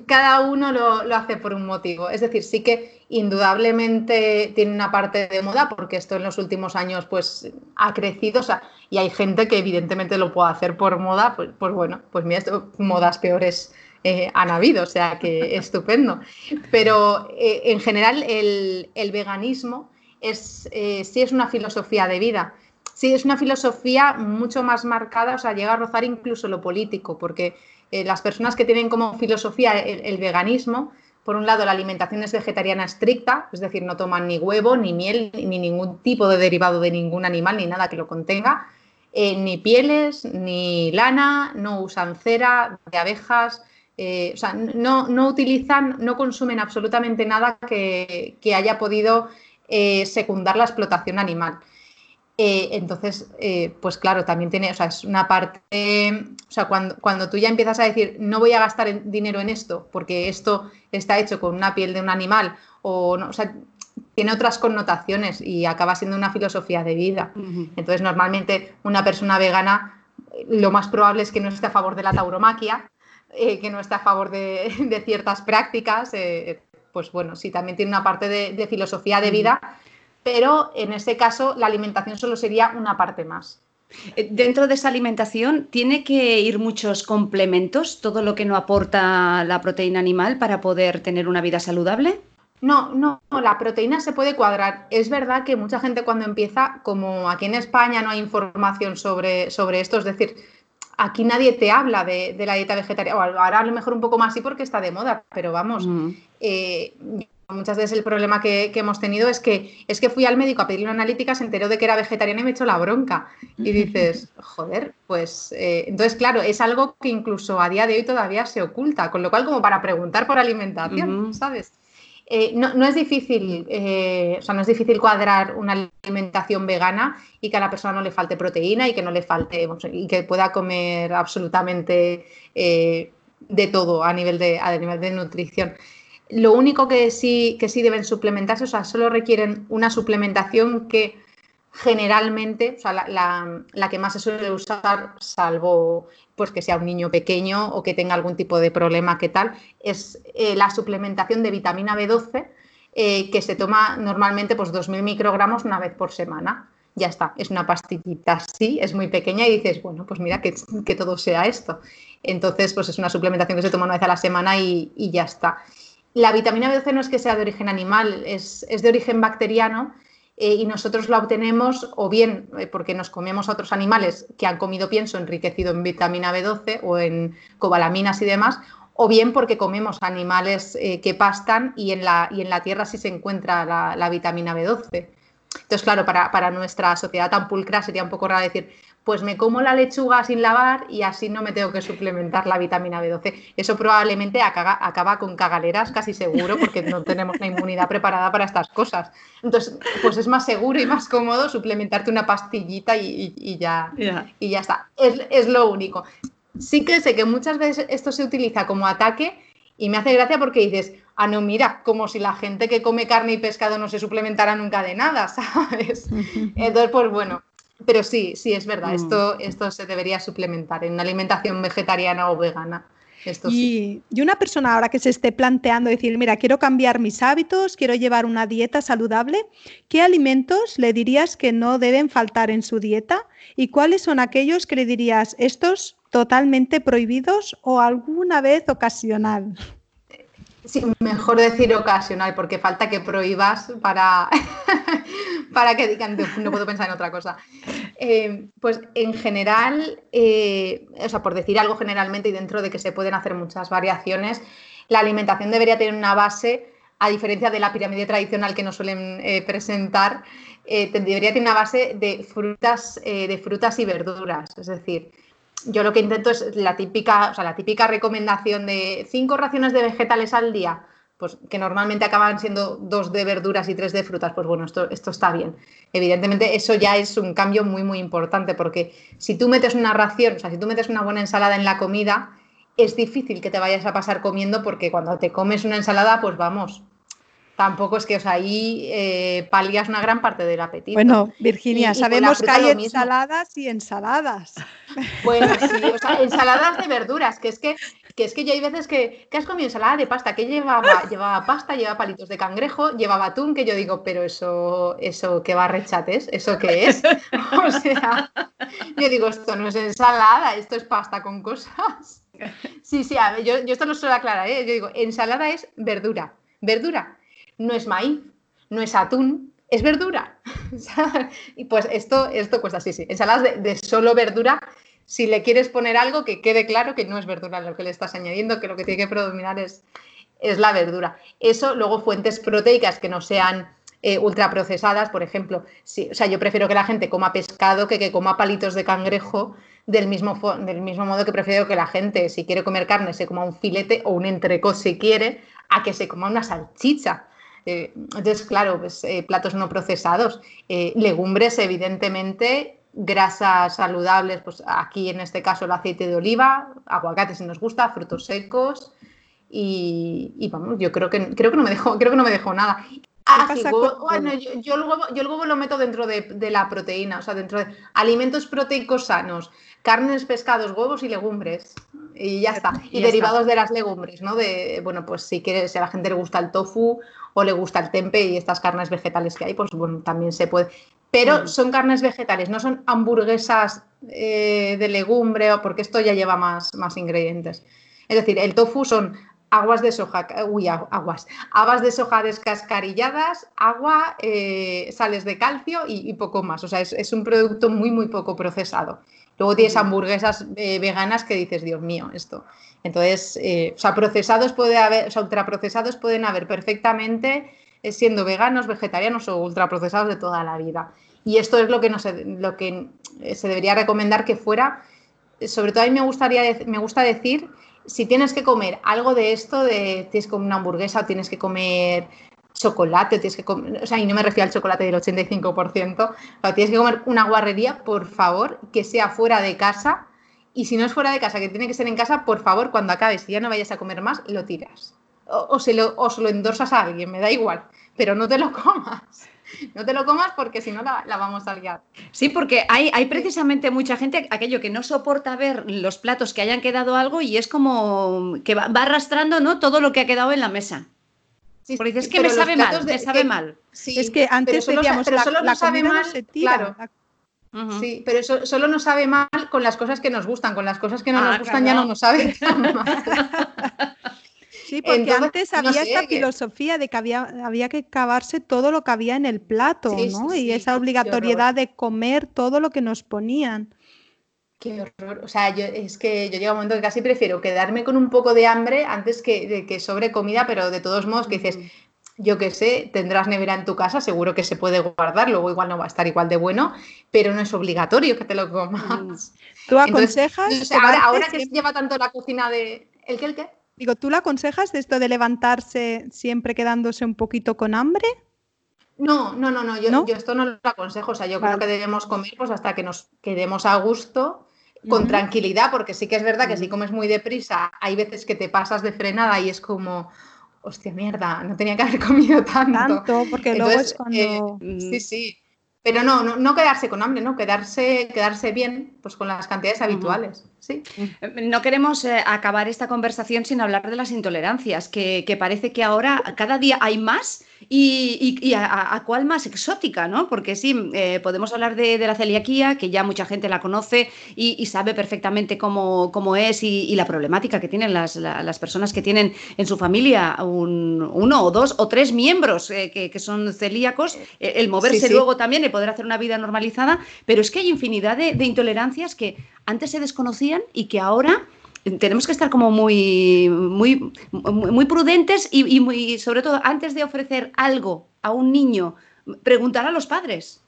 Cada uno lo, hace por un motivo. Es decir, sí que indudablemente tiene una parte de moda, porque esto en los últimos años pues ha crecido. y hay gente que evidentemente lo puede hacer por moda. Pues, pues bueno, pues mira, esto, modas peores eh, han habido, o sea que estupendo. Pero eh, en general el, veganismo es, eh, sí es una filosofía de vida. Sí, es una filosofía mucho más marcada, o sea, llega a rozar incluso lo político, porque las personas que tienen como filosofía el, veganismo, por un lado la alimentación es vegetariana estricta, es decir, no toman ni huevo, ni miel, ni ningún tipo de derivado de ningún animal, ni nada que lo contenga, eh, ni pieles, ni lana, no usan cera de abejas, eh, o sea, no, no, utilizan, no consumen absolutamente nada que, que haya podido secundar la explotación animal. Eh, entonces, eh, pues claro, también tiene, o sea, es una parte, o sea, cuando, cuando, tú ya empiezas a decir, no voy a gastar dinero en esto, porque esto está hecho con una piel de un animal, o, no, o sea, tiene otras connotaciones y acaba siendo una filosofía de vida. Entonces, normalmente una persona vegana, lo más probable es que no esté a favor de la tauromaquia, eh, que no esté a favor de, ciertas prácticas, pues bueno, sí, también tiene una parte de, filosofía de vida pero en ese caso la alimentación solo sería una parte más. Eh, dentro de esa alimentación, ¿tiene que ir muchos complementos, todo lo que no aporta la proteína animal para poder tener una vida saludable? No, no, la proteína se puede cuadrar. Es verdad que mucha gente cuando empieza, como aquí en España no hay información sobre, sobre esto, es decir, aquí nadie te habla de, la dieta vegetariana, o ahora a lo mejor un poco más sí porque está de moda, pero vamos, eh, Muchas veces el problema que, hemos tenido es que, es que fui al médico a pedirle una analítica, se enteró de que era vegetariana y me echó la bronca. Y dices, joder, pues eh, entonces, claro, es algo que incluso a día de hoy todavía se oculta, con lo cual como para preguntar por alimentación, ¿sabes? Eh, no, es difícil, eh, o sea, no es difícil cuadrar una alimentación vegana y que a la persona no le falte proteína y que no le falte, y que pueda comer absolutamente de todo a nivel de, a nivel de nutrición. Lo único que sí, que sí deben suplementarse, o sea, solo requieren una suplementación que generalmente, o sea, la, que más se suele usar, salvo pues que sea un niño pequeño o que tenga algún tipo de problema que tal, es eh, la suplementación de vitamina B12 eh, que se toma normalmente pues 2.000 microgramos una vez por semana. Ya está, es una pastillita así, es muy pequeña y dices, bueno, pues mira que, que todo sea esto. Entonces, pues es una suplementación que se toma una vez a la semana y, y ya está. La vitamina B12 no es que sea de origen animal, es, es de origen bacteriano eh, y nosotros la obtenemos o bien eh, porque nos comemos a otros animales que han comido pienso enriquecido en vitamina B12 o en cobalaminas y demás, o bien porque comemos animales eh, que pastan y en, la, y en la tierra sí se encuentra la, vitamina B12. Entonces, claro, para, para, nuestra sociedad tan pulcra sería un poco raro decir, pues me como la lechuga sin lavar y así no me tengo que suplementar la vitamina B12. Eso probablemente acaba, acaba con cagaleras, casi seguro, porque no tenemos la inmunidad preparada para estas cosas. Entonces, pues es más seguro y más cómodo suplementarte una pastillita y, ya, y ya está. Es, es lo único sí que sé que muchas veces esto se utiliza como ataque y me hace gracia porque dices, ah, no, mira, como si la gente que come carne y pescado no se suplementara nunca de nada, ¿sabes? Entonces, pues bueno, pero sí, sí, es verdad, mm. esto, esto se debería suplementar en una alimentación vegetariana o vegana. Esto y, y, una persona ahora que se esté planteando decir, mira, quiero cambiar mis hábitos, quiero llevar una dieta saludable, ¿qué alimentos le dirías que no deben faltar en su dieta? ¿Y cuáles son aquellos que le dirías, estos totalmente prohibidos o alguna vez ocasional? Sí, mejor decir ocasional, porque falta que prohíbas para, para que digan, no puedo pensar en otra cosa. Eh, pues en general, eh, o sea, por decir algo generalmente y dentro de que se pueden hacer muchas variaciones, la alimentación debería tener una base, a diferencia de la pirámide tradicional que nos suelen eh, presentar, debería tener una base de frutas, de frutas y verduras. Es decir, yo lo que intento es la típica, o sea, la típica recomendación de cinco raciones de vegetales al día, pues que normalmente acaban siendo dos de verduras y tres de frutas, pues bueno, esto, esto está bien. Evidentemente eso ya es un cambio muy, muy importante, porque si tú metes una ración, o sea, si tú metes una buena ensalada en la comida, es difícil que te vayas a pasar comiendo porque cuando te comes una ensalada, pues vamos, tampoco es que os ahí eh, palias una gran parte del apetito. Bueno, Virginia, sabemos que hay ensaladas y ensaladas. Bueno, sí, o sea, ensaladas de verduras, que es que, que es que yo hay veces que, ¿qué has comido ensalada de pasta, que llevaba, llevaba pasta, llevaba palitos de cangrejo, llevaba atún, que yo digo, pero eso, eso que va rechates, ¿eso qué es? O sea, yo digo, esto no es ensalada, esto es pasta con cosas. Sí, sí, a ver, yo, yo esto lo suelo aclarar, ¿eh? yo digo, ensalada es verdura, verdura no es maíz, no es atún, es verdura. y pues esto, esto cuesta, sí, sí. Ensaladas de, solo verdura, si le quieres poner algo que quede claro que no es verdura lo que le estás añadiendo, que lo que tiene que predominar es, es la verdura. Eso, luego fuentes proteicas que no sean eh, ultraprocesadas, por ejemplo. Sí, o sea, yo prefiero que la gente coma pescado que que coma palitos de cangrejo del mismo, del mismo modo que prefiero que la gente, si quiere comer carne, se coma un filete o un entrecot si quiere, a que se coma una salchicha. Eh, entonces, claro, pues, eh, platos no procesados, eh, legumbres, evidentemente, grasas saludables, pues aquí en este caso el aceite de oliva, aguacate si nos gusta, frutos secos y, vamos, yo creo que creo que no me dejo, creo que no me dejo nada. Ah, bueno, yo, yo, el huevo, yo, el huevo, lo meto dentro de, de, la proteína, o sea, dentro de alimentos proteicos sanos, carnes, pescados, huevos y legumbres. Y ya está. Y, derivados de las legumbres, ¿no? De, bueno, pues si, quiere, si a la gente le gusta el tofu o le gusta el tempe y estas carnes vegetales que hay, pues bueno, también se puede. Pero mm. son carnes vegetales, no son hamburguesas eh, de legumbre, porque esto ya lleva más, más ingredientes. Es decir, el tofu son aguas de soja, uy, aguas, habas de soja descascarilladas, agua, eh, sales de calcio y, poco más. O sea, es, es, un producto muy, muy poco procesado. Luego tienes hamburguesas eh, veganas que dices, Dios mío, esto. Entonces, eh, o sea, procesados puede haber, o sea, ultraprocesados pueden haber perfectamente eh, siendo veganos, vegetarianos o ultraprocesados de toda la vida. Y esto es lo que, no se, lo que se debería recomendar que fuera. Sobre todo a mí me, gustaría, me gusta decir, si tienes que comer algo de esto, de tienes que comer una hamburguesa o tienes que comer chocolate, tienes que comer, o sea, y no me refiero al chocolate del 85%, pero tienes que comer una guarrería, por favor, que sea fuera de casa. Y si no es fuera de casa, que tiene que ser en casa, por favor, cuando acabes y ya no vayas a comer más, lo tiras. O, se lo, o lo endorsas a alguien, me da igual, pero no te lo comas. No te lo comas porque si no la, vamos a liar. Sí, porque hay, hay precisamente mucha gente, aquello que no soporta ver los platos que hayan quedado algo y es como que va, va arrastrando ¿no? todo lo que ha quedado en la mesa. Porque dices que me sabe mal, me sabe mal. es que antes decíamos, la, solo la sabe mal, se tira. Claro. Sí, pero eso solo nos sabe mal con las cosas que nos gustan, con las cosas que no nos ah, gustan ya no nos sabe mal. Sí, porque antes había esta filosofía de que había, había que cavarse todo lo que había en el plato, ¿no? y esa obligatoriedad de comer todo lo que nos ponían. Qué horror. O sea, yo, es que yo llego a un momento que casi prefiero quedarme con un poco de hambre antes que, de que sobre comida, pero de todos modos que dices, yo qué sé, tendrás nevera en tu casa, seguro que se puede guardar, luego igual no va a estar igual de bueno, pero no es obligatorio que te lo comas. ¿Tú aconsejas? ahora, que se lleva tanto la cocina de... ¿El qué, el qué? Digo, ¿tú la aconsejas de esto de levantarse siempre quedándose un poquito con hambre? No, no, no, no, yo, esto no lo aconsejo, o sea, yo creo que debemos comer pues hasta que nos quedemos a gusto, con tranquilidad, porque sí que es verdad que si comes muy deprisa, hay veces que te pasas de frenada y es como, hostia mierda, no tenía que haber comido tanto. Tanto, porque luego es cuando... Eh, sí, sí. Pero no, no, no, quedarse con hambre, ¿no? Quedarse, quedarse bien pues con las cantidades habituales. ¿sí? No queremos eh, acabar esta conversación sin hablar de las intolerancias, que, que, parece que ahora cada día hay más y, a, cuál más exótica, ¿no? Porque sí, eh, podemos hablar de, la celiaquía, que ya mucha gente la conoce y, sabe perfectamente cómo, cómo es y, la problemática que tienen las, las, personas que tienen en su familia un, uno o dos o tres miembros eh, que, son celíacos, eh, el moverse luego también, el poder hacer una vida normalizada, pero es que hay infinidad de, de intolerancias que antes se desconocían y que ahora tenemos que estar como muy, muy, muy prudentes y, muy, sobre todo, antes de ofrecer algo a un niño, preguntar a los padres.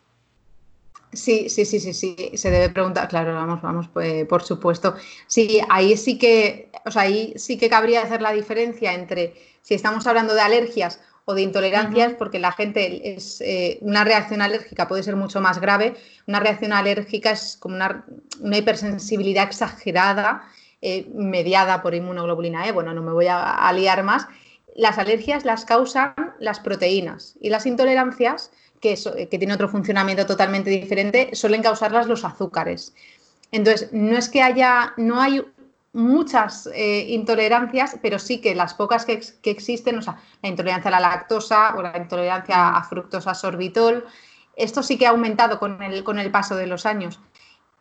Sí, sí, sí, sí, sí, se debe preguntar, claro, vamos, vamos, pues, por supuesto. Sí, ahí sí que, o sea, ahí sí que cabría hacer la diferencia entre si estamos hablando de alergias o de intolerancias, porque la gente es eh, una reacción alérgica puede ser mucho más grave. Una reacción alérgica es como una, una hipersensibilidad exagerada eh, mediada por inmunoglobulina E, bueno, no me voy a, liar más, las alergias las causan las proteínas y las intolerancias, que, que tienen otro funcionamiento totalmente diferente, suelen causarlas los azúcares. Entonces, no es que haya, no hay muchas eh, intolerancias, pero sí que las pocas que, existen, o sea, la intolerancia a la lactosa o la intolerancia a fructosa sorbitol, esto sí que ha aumentado con el, con el paso de los años.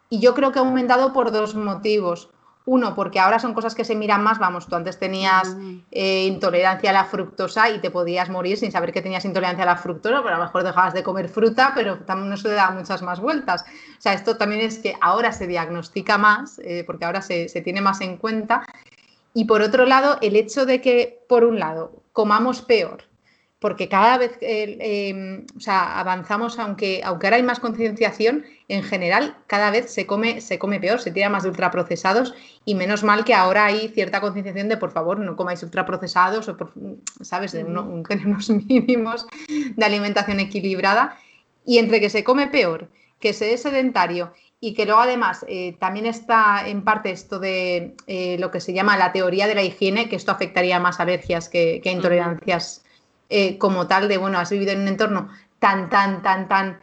Y yo creo que ha aumentado por dos motivos. Uno, porque ahora son cosas que se miran más, vamos, tú antes tenías mm. eh, intolerancia a la fructosa y te podías morir sin saber que tenías intolerancia a la fructosa, pero a lo mejor dejabas de comer fruta, pero también no se le da muchas más vueltas. O sea, esto también es que ahora se diagnostica más, eh, porque ahora se, se tiene más en cuenta. Y por otro lado, el hecho de que, por un lado, comamos peor porque cada vez em, avanzamos, aunque, aunque ahora hay más concienciación, en general cada vez se come, se come peor, se tira más de ultraprocesados y menos mal que ahora hay cierta concienciación de por favor no comáis ultraprocesados o sabes, de unos mínimos de alimentación equilibrada. Y entre que se come peor, que se es sedentario y que luego además eh, también está en parte esto de eh, lo que se llama la teoría de la higiene, que esto afectaría más alergias que, que intolerancias eh, como tal de, bueno, has vivido en un entorno tan, tan, tan, tan,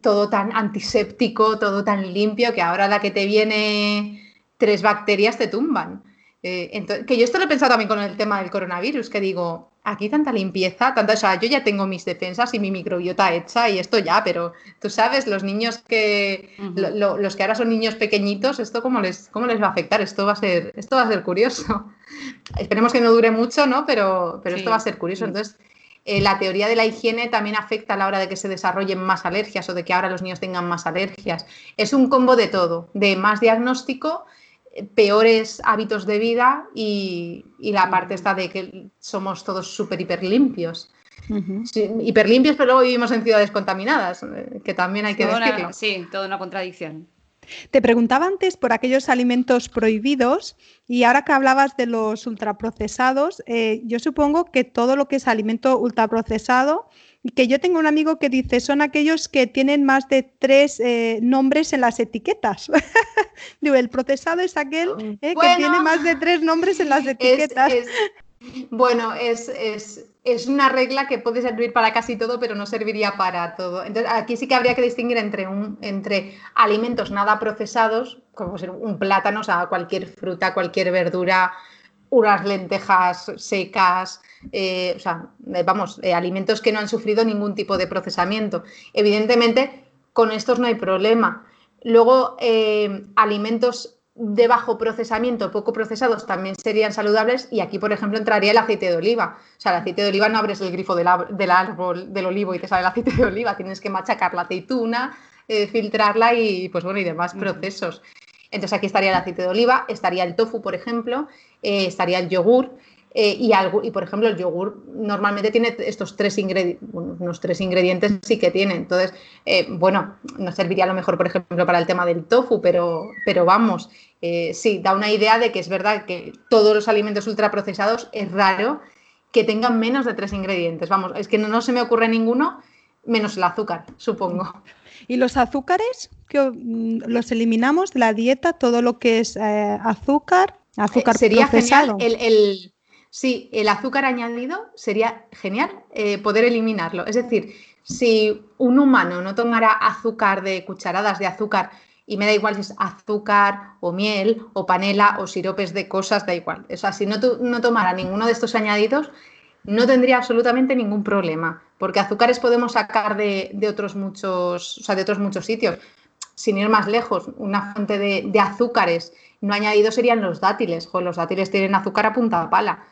todo tan antiséptico, todo tan limpio, que ahora la que te viene tres bacterias te tumban. Eh, que yo esto lo he pensado también con el tema del coronavirus, que digo, aquí tanta limpieza, tanta, o sea, yo ya tengo mis defensas y mi microbiota hecha y esto ya, pero tú sabes, los niños que, los que ahora son niños pequeñitos, esto cómo les, cómo les va a afectar, esto va a ser, esto va a ser curioso. Esperemos que no dure mucho, ¿no? Pero, pero esto va a ser curioso. Entonces, eh, la teoría de la higiene también afecta a la hora de que se desarrollen más alergias o de que ahora los niños tengan más alergias. Es un combo de todo, de más diagnóstico, eh, peores hábitos de vida y, la parte está de que somos todos súper hiper limpios. hiper limpios, pero luego vivimos en ciudades contaminadas, eh, que también hay que decirlo. sí, toda una contradicción. Te preguntaba antes por aquellos alimentos prohibidos y ahora que hablabas de los ultraprocesados, eh, yo supongo que todo lo que es alimento ultraprocesado, que yo tengo un amigo que dice, son aquellos que tienen más de tres eh, nombres en las etiquetas. Digo, el procesado es aquel eh, que tiene más de tres nombres en las etiquetas. bueno, es, es una regla que puede servir para casi todo, pero no serviría para todo. Entonces, aquí sí que habría que distinguir entre, un, entre alimentos nada procesados, como ser un plátano, o sea, cualquier fruta, cualquier verdura, unas lentejas secas, eh, o sea, eh, vamos, eh, alimentos que no han sufrido ningún tipo de procesamiento. Evidentemente, con estos no hay problema. Luego, alimentos de bajo procesamiento, poco procesados, también serían saludables y aquí, por ejemplo, entraría el aceite de oliva. O sea, el aceite de oliva no abres el grifo del, árbol del olivo y te sale el aceite de oliva, tienes que machacar la aceituna, filtrarla y, pues bueno, y demás procesos. Entonces aquí estaría el aceite de oliva, estaría el tofu, por ejemplo, eh, estaría el yogur. Eh, y, algo, y por ejemplo, el yogur normalmente tiene estos tres ingredientes, unos tres ingredientes sí que tiene. Entonces, eh, bueno, nos serviría a lo mejor, por ejemplo, para el tema del tofu, pero, pero vamos, sí, da una idea de que es verdad que todos los alimentos ultraprocesados es raro que tengan menos de tres ingredientes. Vamos, es que no se me ocurre ninguno menos el azúcar, supongo. ¿Y los azúcares? que mm, los eliminamos de la dieta, todo lo que es eh, azúcar, azúcar eh, sería Genial el, sí, el azúcar añadido sería genial eh, poder eliminarlo. Es decir, si un humano no tomara azúcar de cucharadas de azúcar, y me da igual si es azúcar o miel o panela o siropes de cosas, da igual. O sea, si no, no tomara ninguno de estos añadidos, no tendría absolutamente ningún problema, porque azúcares podemos sacar de, otros muchos, o sea, de otros muchos sitios sin ir más lejos, una fuente de, azúcares no añadidos serían los dátiles. los dátiles tienen azúcar a punta pala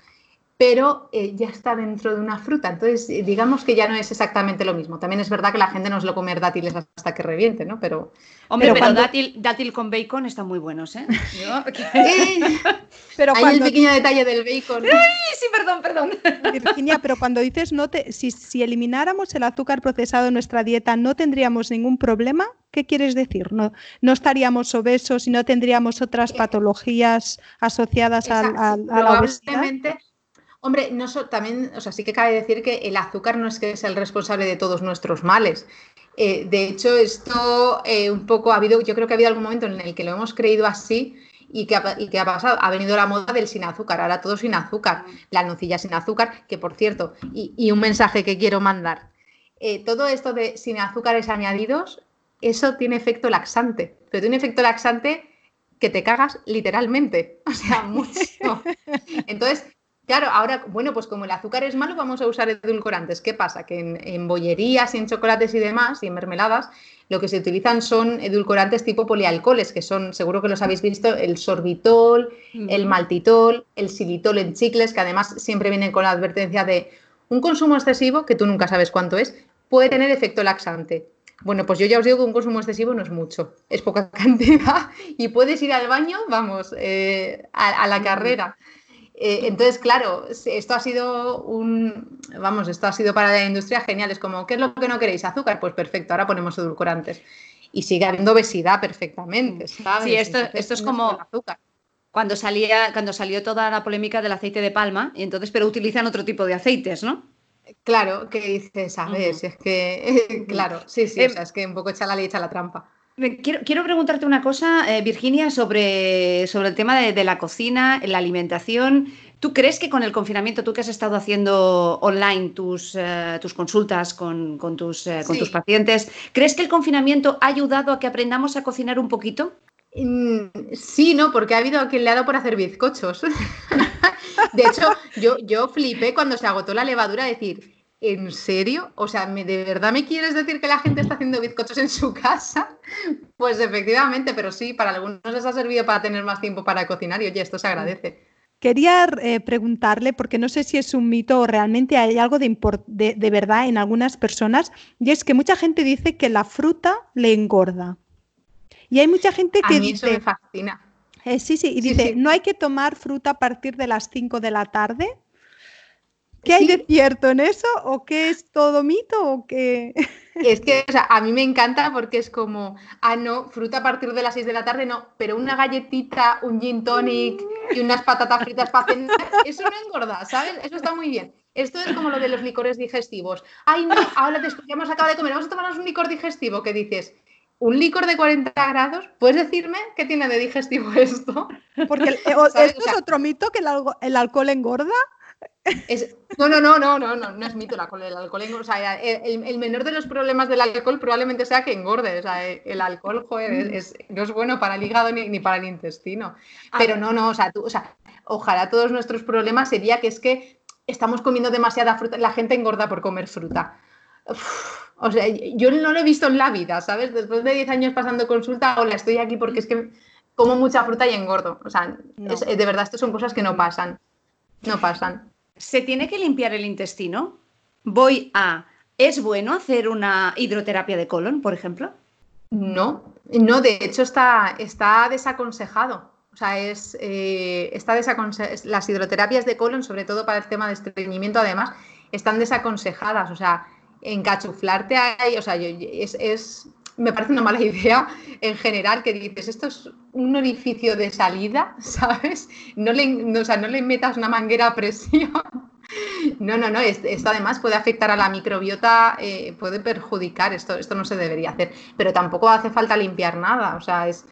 pero eh, ya está dentro de una fruta. Entonces, eh, digamos que ya no es exactamente lo mismo. También es verdad que la gente no es lo comer dátiles hasta que reviente, ¿no? Pero, Hombre, pero, dátil, con bacon están muy buenos, ¿eh? pero Hay el pequeño detalle del bacon. sí, perdón, perdón! Virginia, pero cuando dices, no te... si, si elimináramos el azúcar procesado en nuestra dieta, ¿no tendríamos ningún problema? ¿Qué quieres decir? ¿No, no estaríamos obesos y no tendríamos otras patologías asociadas a, la obesidad? Hombre, no también, o sea, sí que cabe decir que el azúcar no es que es el responsable de todos nuestros males. Eh, de hecho, esto eh, un poco ha habido, yo creo que ha habido algún momento en el que lo hemos creído así y que, ha, y ha pasado, ha venido la moda del sin azúcar, ahora todo sin azúcar, la nocilla sin azúcar, que por cierto, y, un mensaje que quiero mandar, eh, todo esto de sin azúcares añadidos, eso tiene efecto laxante, pero tiene efecto laxante que te cagas literalmente, o sea, mucho. Entonces, Claro, ahora, bueno, pues como el azúcar es malo, vamos a usar edulcorantes. ¿Qué pasa? Que en, bollerías y en chocolates y demás, y en mermeladas, lo que se utilizan son edulcorantes tipo polialcoholes, que son, seguro que los habéis visto, el sorbitol, el maltitol, el xilitol en chicles, que además siempre vienen con la advertencia de un consumo excesivo, que tú nunca sabes cuánto es, puede tener efecto laxante. Bueno, pues yo ya os digo que un consumo excesivo no es mucho, es poca cantidad y puedes ir al baño, vamos, eh, a, la carrera. Eh, entonces, claro, esto ha sido un, vamos, esto ha sido para la industria genial. Es como, ¿qué es lo que no queréis? Azúcar, pues perfecto, ahora ponemos edulcorantes. Y sigue habiendo obesidad perfectamente, ¿sabes? Sí, esto, esto es como azúcar. Cuando, salía, cuando salió toda la polémica del aceite de palma, y entonces, pero utilizan otro tipo de aceites, ¿no? Claro, que dices, a ver, si es que, claro, sí, sí, o em, sea, es que un poco echa la leche a la trampa. Quiero, preguntarte una cosa, eh, Virginia, sobre, sobre el tema de, la cocina, la alimentación. ¿Tú crees que con el confinamiento, tú que has estado haciendo online tus, eh, tus consultas con, tus, eh, con tus pacientes, ¿crees que el confinamiento ha ayudado a que aprendamos a cocinar un poquito? Mm, sí, no, porque ha habido a quien le ha dado por hacer bizcochos. de hecho, yo, yo flipé cuando se agotó la levadura, decir, ¿En serio? O sea, ¿de verdad me quieres decir que la gente está haciendo bizcochos en su casa? Pues efectivamente, pero sí, para algunos les ha servido para tener más tiempo para cocinar y oye, esto se agradece. Quería eh, preguntarle, porque no sé si es un mito o realmente hay algo de, de, verdad en algunas personas, y es que mucha gente dice que la fruta le engorda. Y hay mucha gente que a mí dice... Eso me fascina. Eh, sí, sí, y dice, no hay que tomar fruta a partir de las 5 de la tarde ¿Qué hay de cierto en eso? ¿O qué es todo mito? ¿O qué? Es que o sea, a mí me encanta porque es como, ah, no, fruta a partir de las 6 de la tarde, no, pero una galletita, un gin tonic y unas patatas fritas para cenar, eso no engorda, ¿sabes? Eso está muy bien. Esto es como lo de los licores digestivos. Ay, no, ahora después ya hemos acabado de comer, vamos a tomarnos un licor digestivo, que dices, un licor de 40 grados, ¿puedes decirme qué tiene de digestivo esto? Porque esto es otro mito que el alcohol engorda no, no, no, no, no, no, no es mito el alcohol. El, alcohol o sea, el, menor de los problemas del alcohol probablemente sea que engorde. O sea, el alcohol, joder, es, no es bueno para el hígado ni, para el intestino. Pero no, no, o sea, tú, o sea, ojalá todos nuestros problemas sería que es que estamos comiendo demasiada fruta, la gente engorda por comer fruta. o sea, yo no lo he visto en la vida, ¿sabes? Después de 10 años pasando consulta, hola, estoy aquí porque es que como mucha fruta y engordo. O sea, de verdad, esto son cosas que no pasan. No pasan. ¿Se tiene que limpiar el intestino? Voy a... ¿Es bueno hacer una hidroterapia de colon, por ejemplo? No, no, de hecho está, está desaconsejado. O sea, es, eh, está las hidroterapias de colon, sobre todo para el tema de estreñimiento, además, están desaconsejadas. O sea, encachuflarte ahí, o sea, es, me parece una mala idea en general que dices, esto es un orificio de salida, ¿sabes? No le, o sea, no le metas una manguera a presión. No, no, no, esto además puede afectar a la microbiota, eh, puede perjudicar, esto, esto no se debería hacer, pero tampoco hace falta limpiar nada, o sea, es,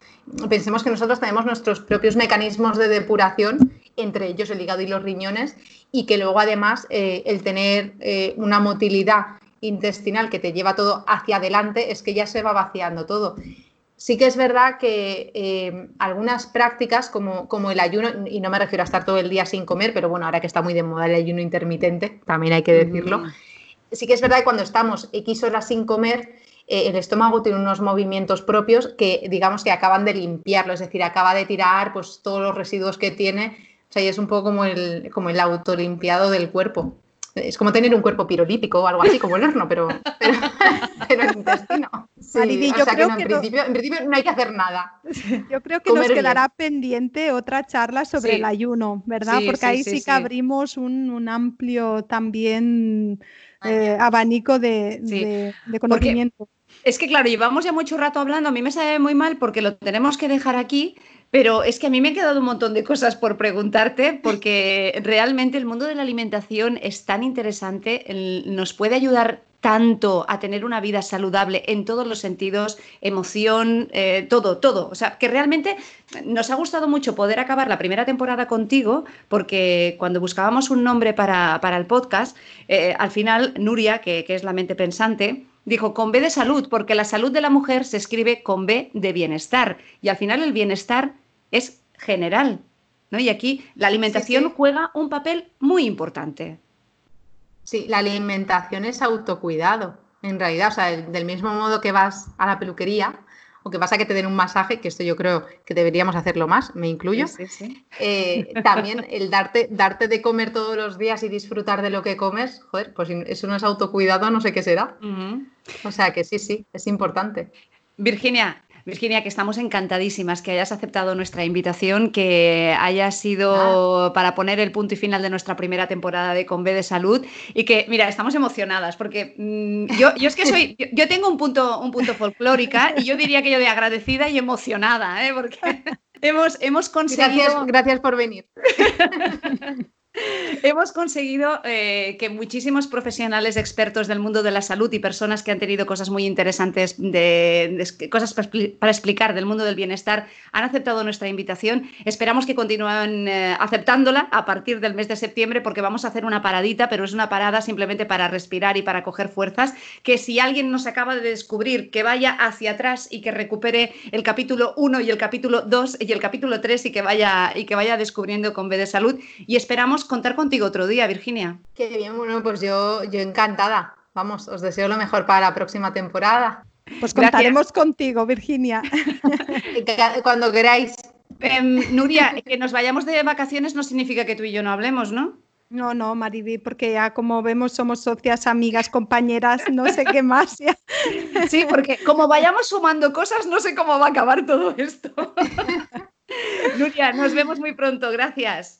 pensemos que nosotros tenemos nuestros propios mecanismos de depuración, entre ellos el hígado y los riñones, y que luego además eh, el tener eh, una motilidad intestinal que te lleva todo hacia adelante es que ya se va vaciando todo. Sí que es verdad que eh, algunas prácticas como, como, el ayuno, y no me refiero a estar todo el día sin comer, pero bueno, ahora que está muy de moda el ayuno intermitente, también hay que decirlo, mm. sí que es verdad que cuando estamos X horas sin comer, eh, el estómago tiene unos movimientos propios que digamos que acaban de limpiarlo, es decir, acaba de tirar pues, todos los residuos que tiene, o sea, y es un poco como el, como el autolimpiado del cuerpo. Es como tener un cuerpo pirolípico o algo así, como el horno, pero, pero, el intestino. Sí, o sea que, en, principio, no hay que hacer nada. Yo creo que nos quedará pendiente otra charla sobre el ayuno, ¿verdad? Porque ahí sí, que abrimos un, amplio también eh, abanico de, conocimiento. es que claro, llevamos ya mucho rato hablando, a mí me sabe muy mal porque lo tenemos que dejar aquí, pero es que a mí me han quedado un montón de cosas por preguntarte porque realmente el mundo de la alimentación es tan interesante, nos puede ayudar tanto a tener una vida saludable en todos los sentidos, emoción, eh, todo, todo. O sea, que realmente nos ha gustado mucho poder acabar la primera temporada contigo, porque cuando buscábamos un nombre para, el podcast, eh, al final Nuria, que, que es la mente pensante, dijo con B de salud, porque la salud de la mujer se escribe con B de bienestar. Y al final el bienestar es general. ¿no? Y aquí la alimentación juega un papel muy importante. Sí, la alimentación es autocuidado, en realidad. O sea, del mismo modo que vas a la peluquería, o que vas a que te den un masaje, que esto yo creo que deberíamos hacerlo más, me incluyo. Eh, también el darte, darte de comer todos los días y disfrutar de lo que comes, joder, pues eso no es autocuidado, no sé qué será. O sea que sí, sí, es importante. Virginia, Virginia, que estamos encantadísimas que hayas aceptado nuestra invitación, que haya sido ah. para poner el punto y final de nuestra primera temporada de Con B de Salud y que, mira, estamos emocionadas porque mm, yo, yo, es que soy, yo, tengo un punto, un punto folclórica y yo diría que yo de agradecida y emocionada, ¿eh? porque hemos, hemos conseguido... gracias por venir. Hemos conseguido eh, que muchísimos profesionales expertos del mundo de la salud y personas que han tenido cosas muy interesantes, de, cosas para, explicar del mundo del bienestar, han aceptado nuestra invitación. Esperamos que continúen eh, aceptándola a partir del mes de septiembre porque vamos a hacer una paradita, pero es una parada simplemente para respirar y para coger fuerzas. Que si alguien nos acaba de descubrir, que vaya hacia atrás y que recupere el capítulo 1 y el capítulo 2 y el capítulo 3 y que vaya, y que vaya descubriendo con B de salud. Y esperamos contar contigo otro día, Virginia. Qué bien, bueno, pues yo, yo encantada. Vamos, os deseo lo mejor para la próxima temporada. Pues contaremos contigo, Virginia. Cuando queráis. Em, Nuria, que nos vayamos de vacaciones no significa que tú y yo no hablemos, ¿no? No, no, Mariby, porque ya como vemos somos socias, amigas, compañeras, no sé qué más. Sí, porque como vayamos sumando cosas, no sé cómo va a acabar todo esto. Nuria, nos vemos muy pronto, gracias.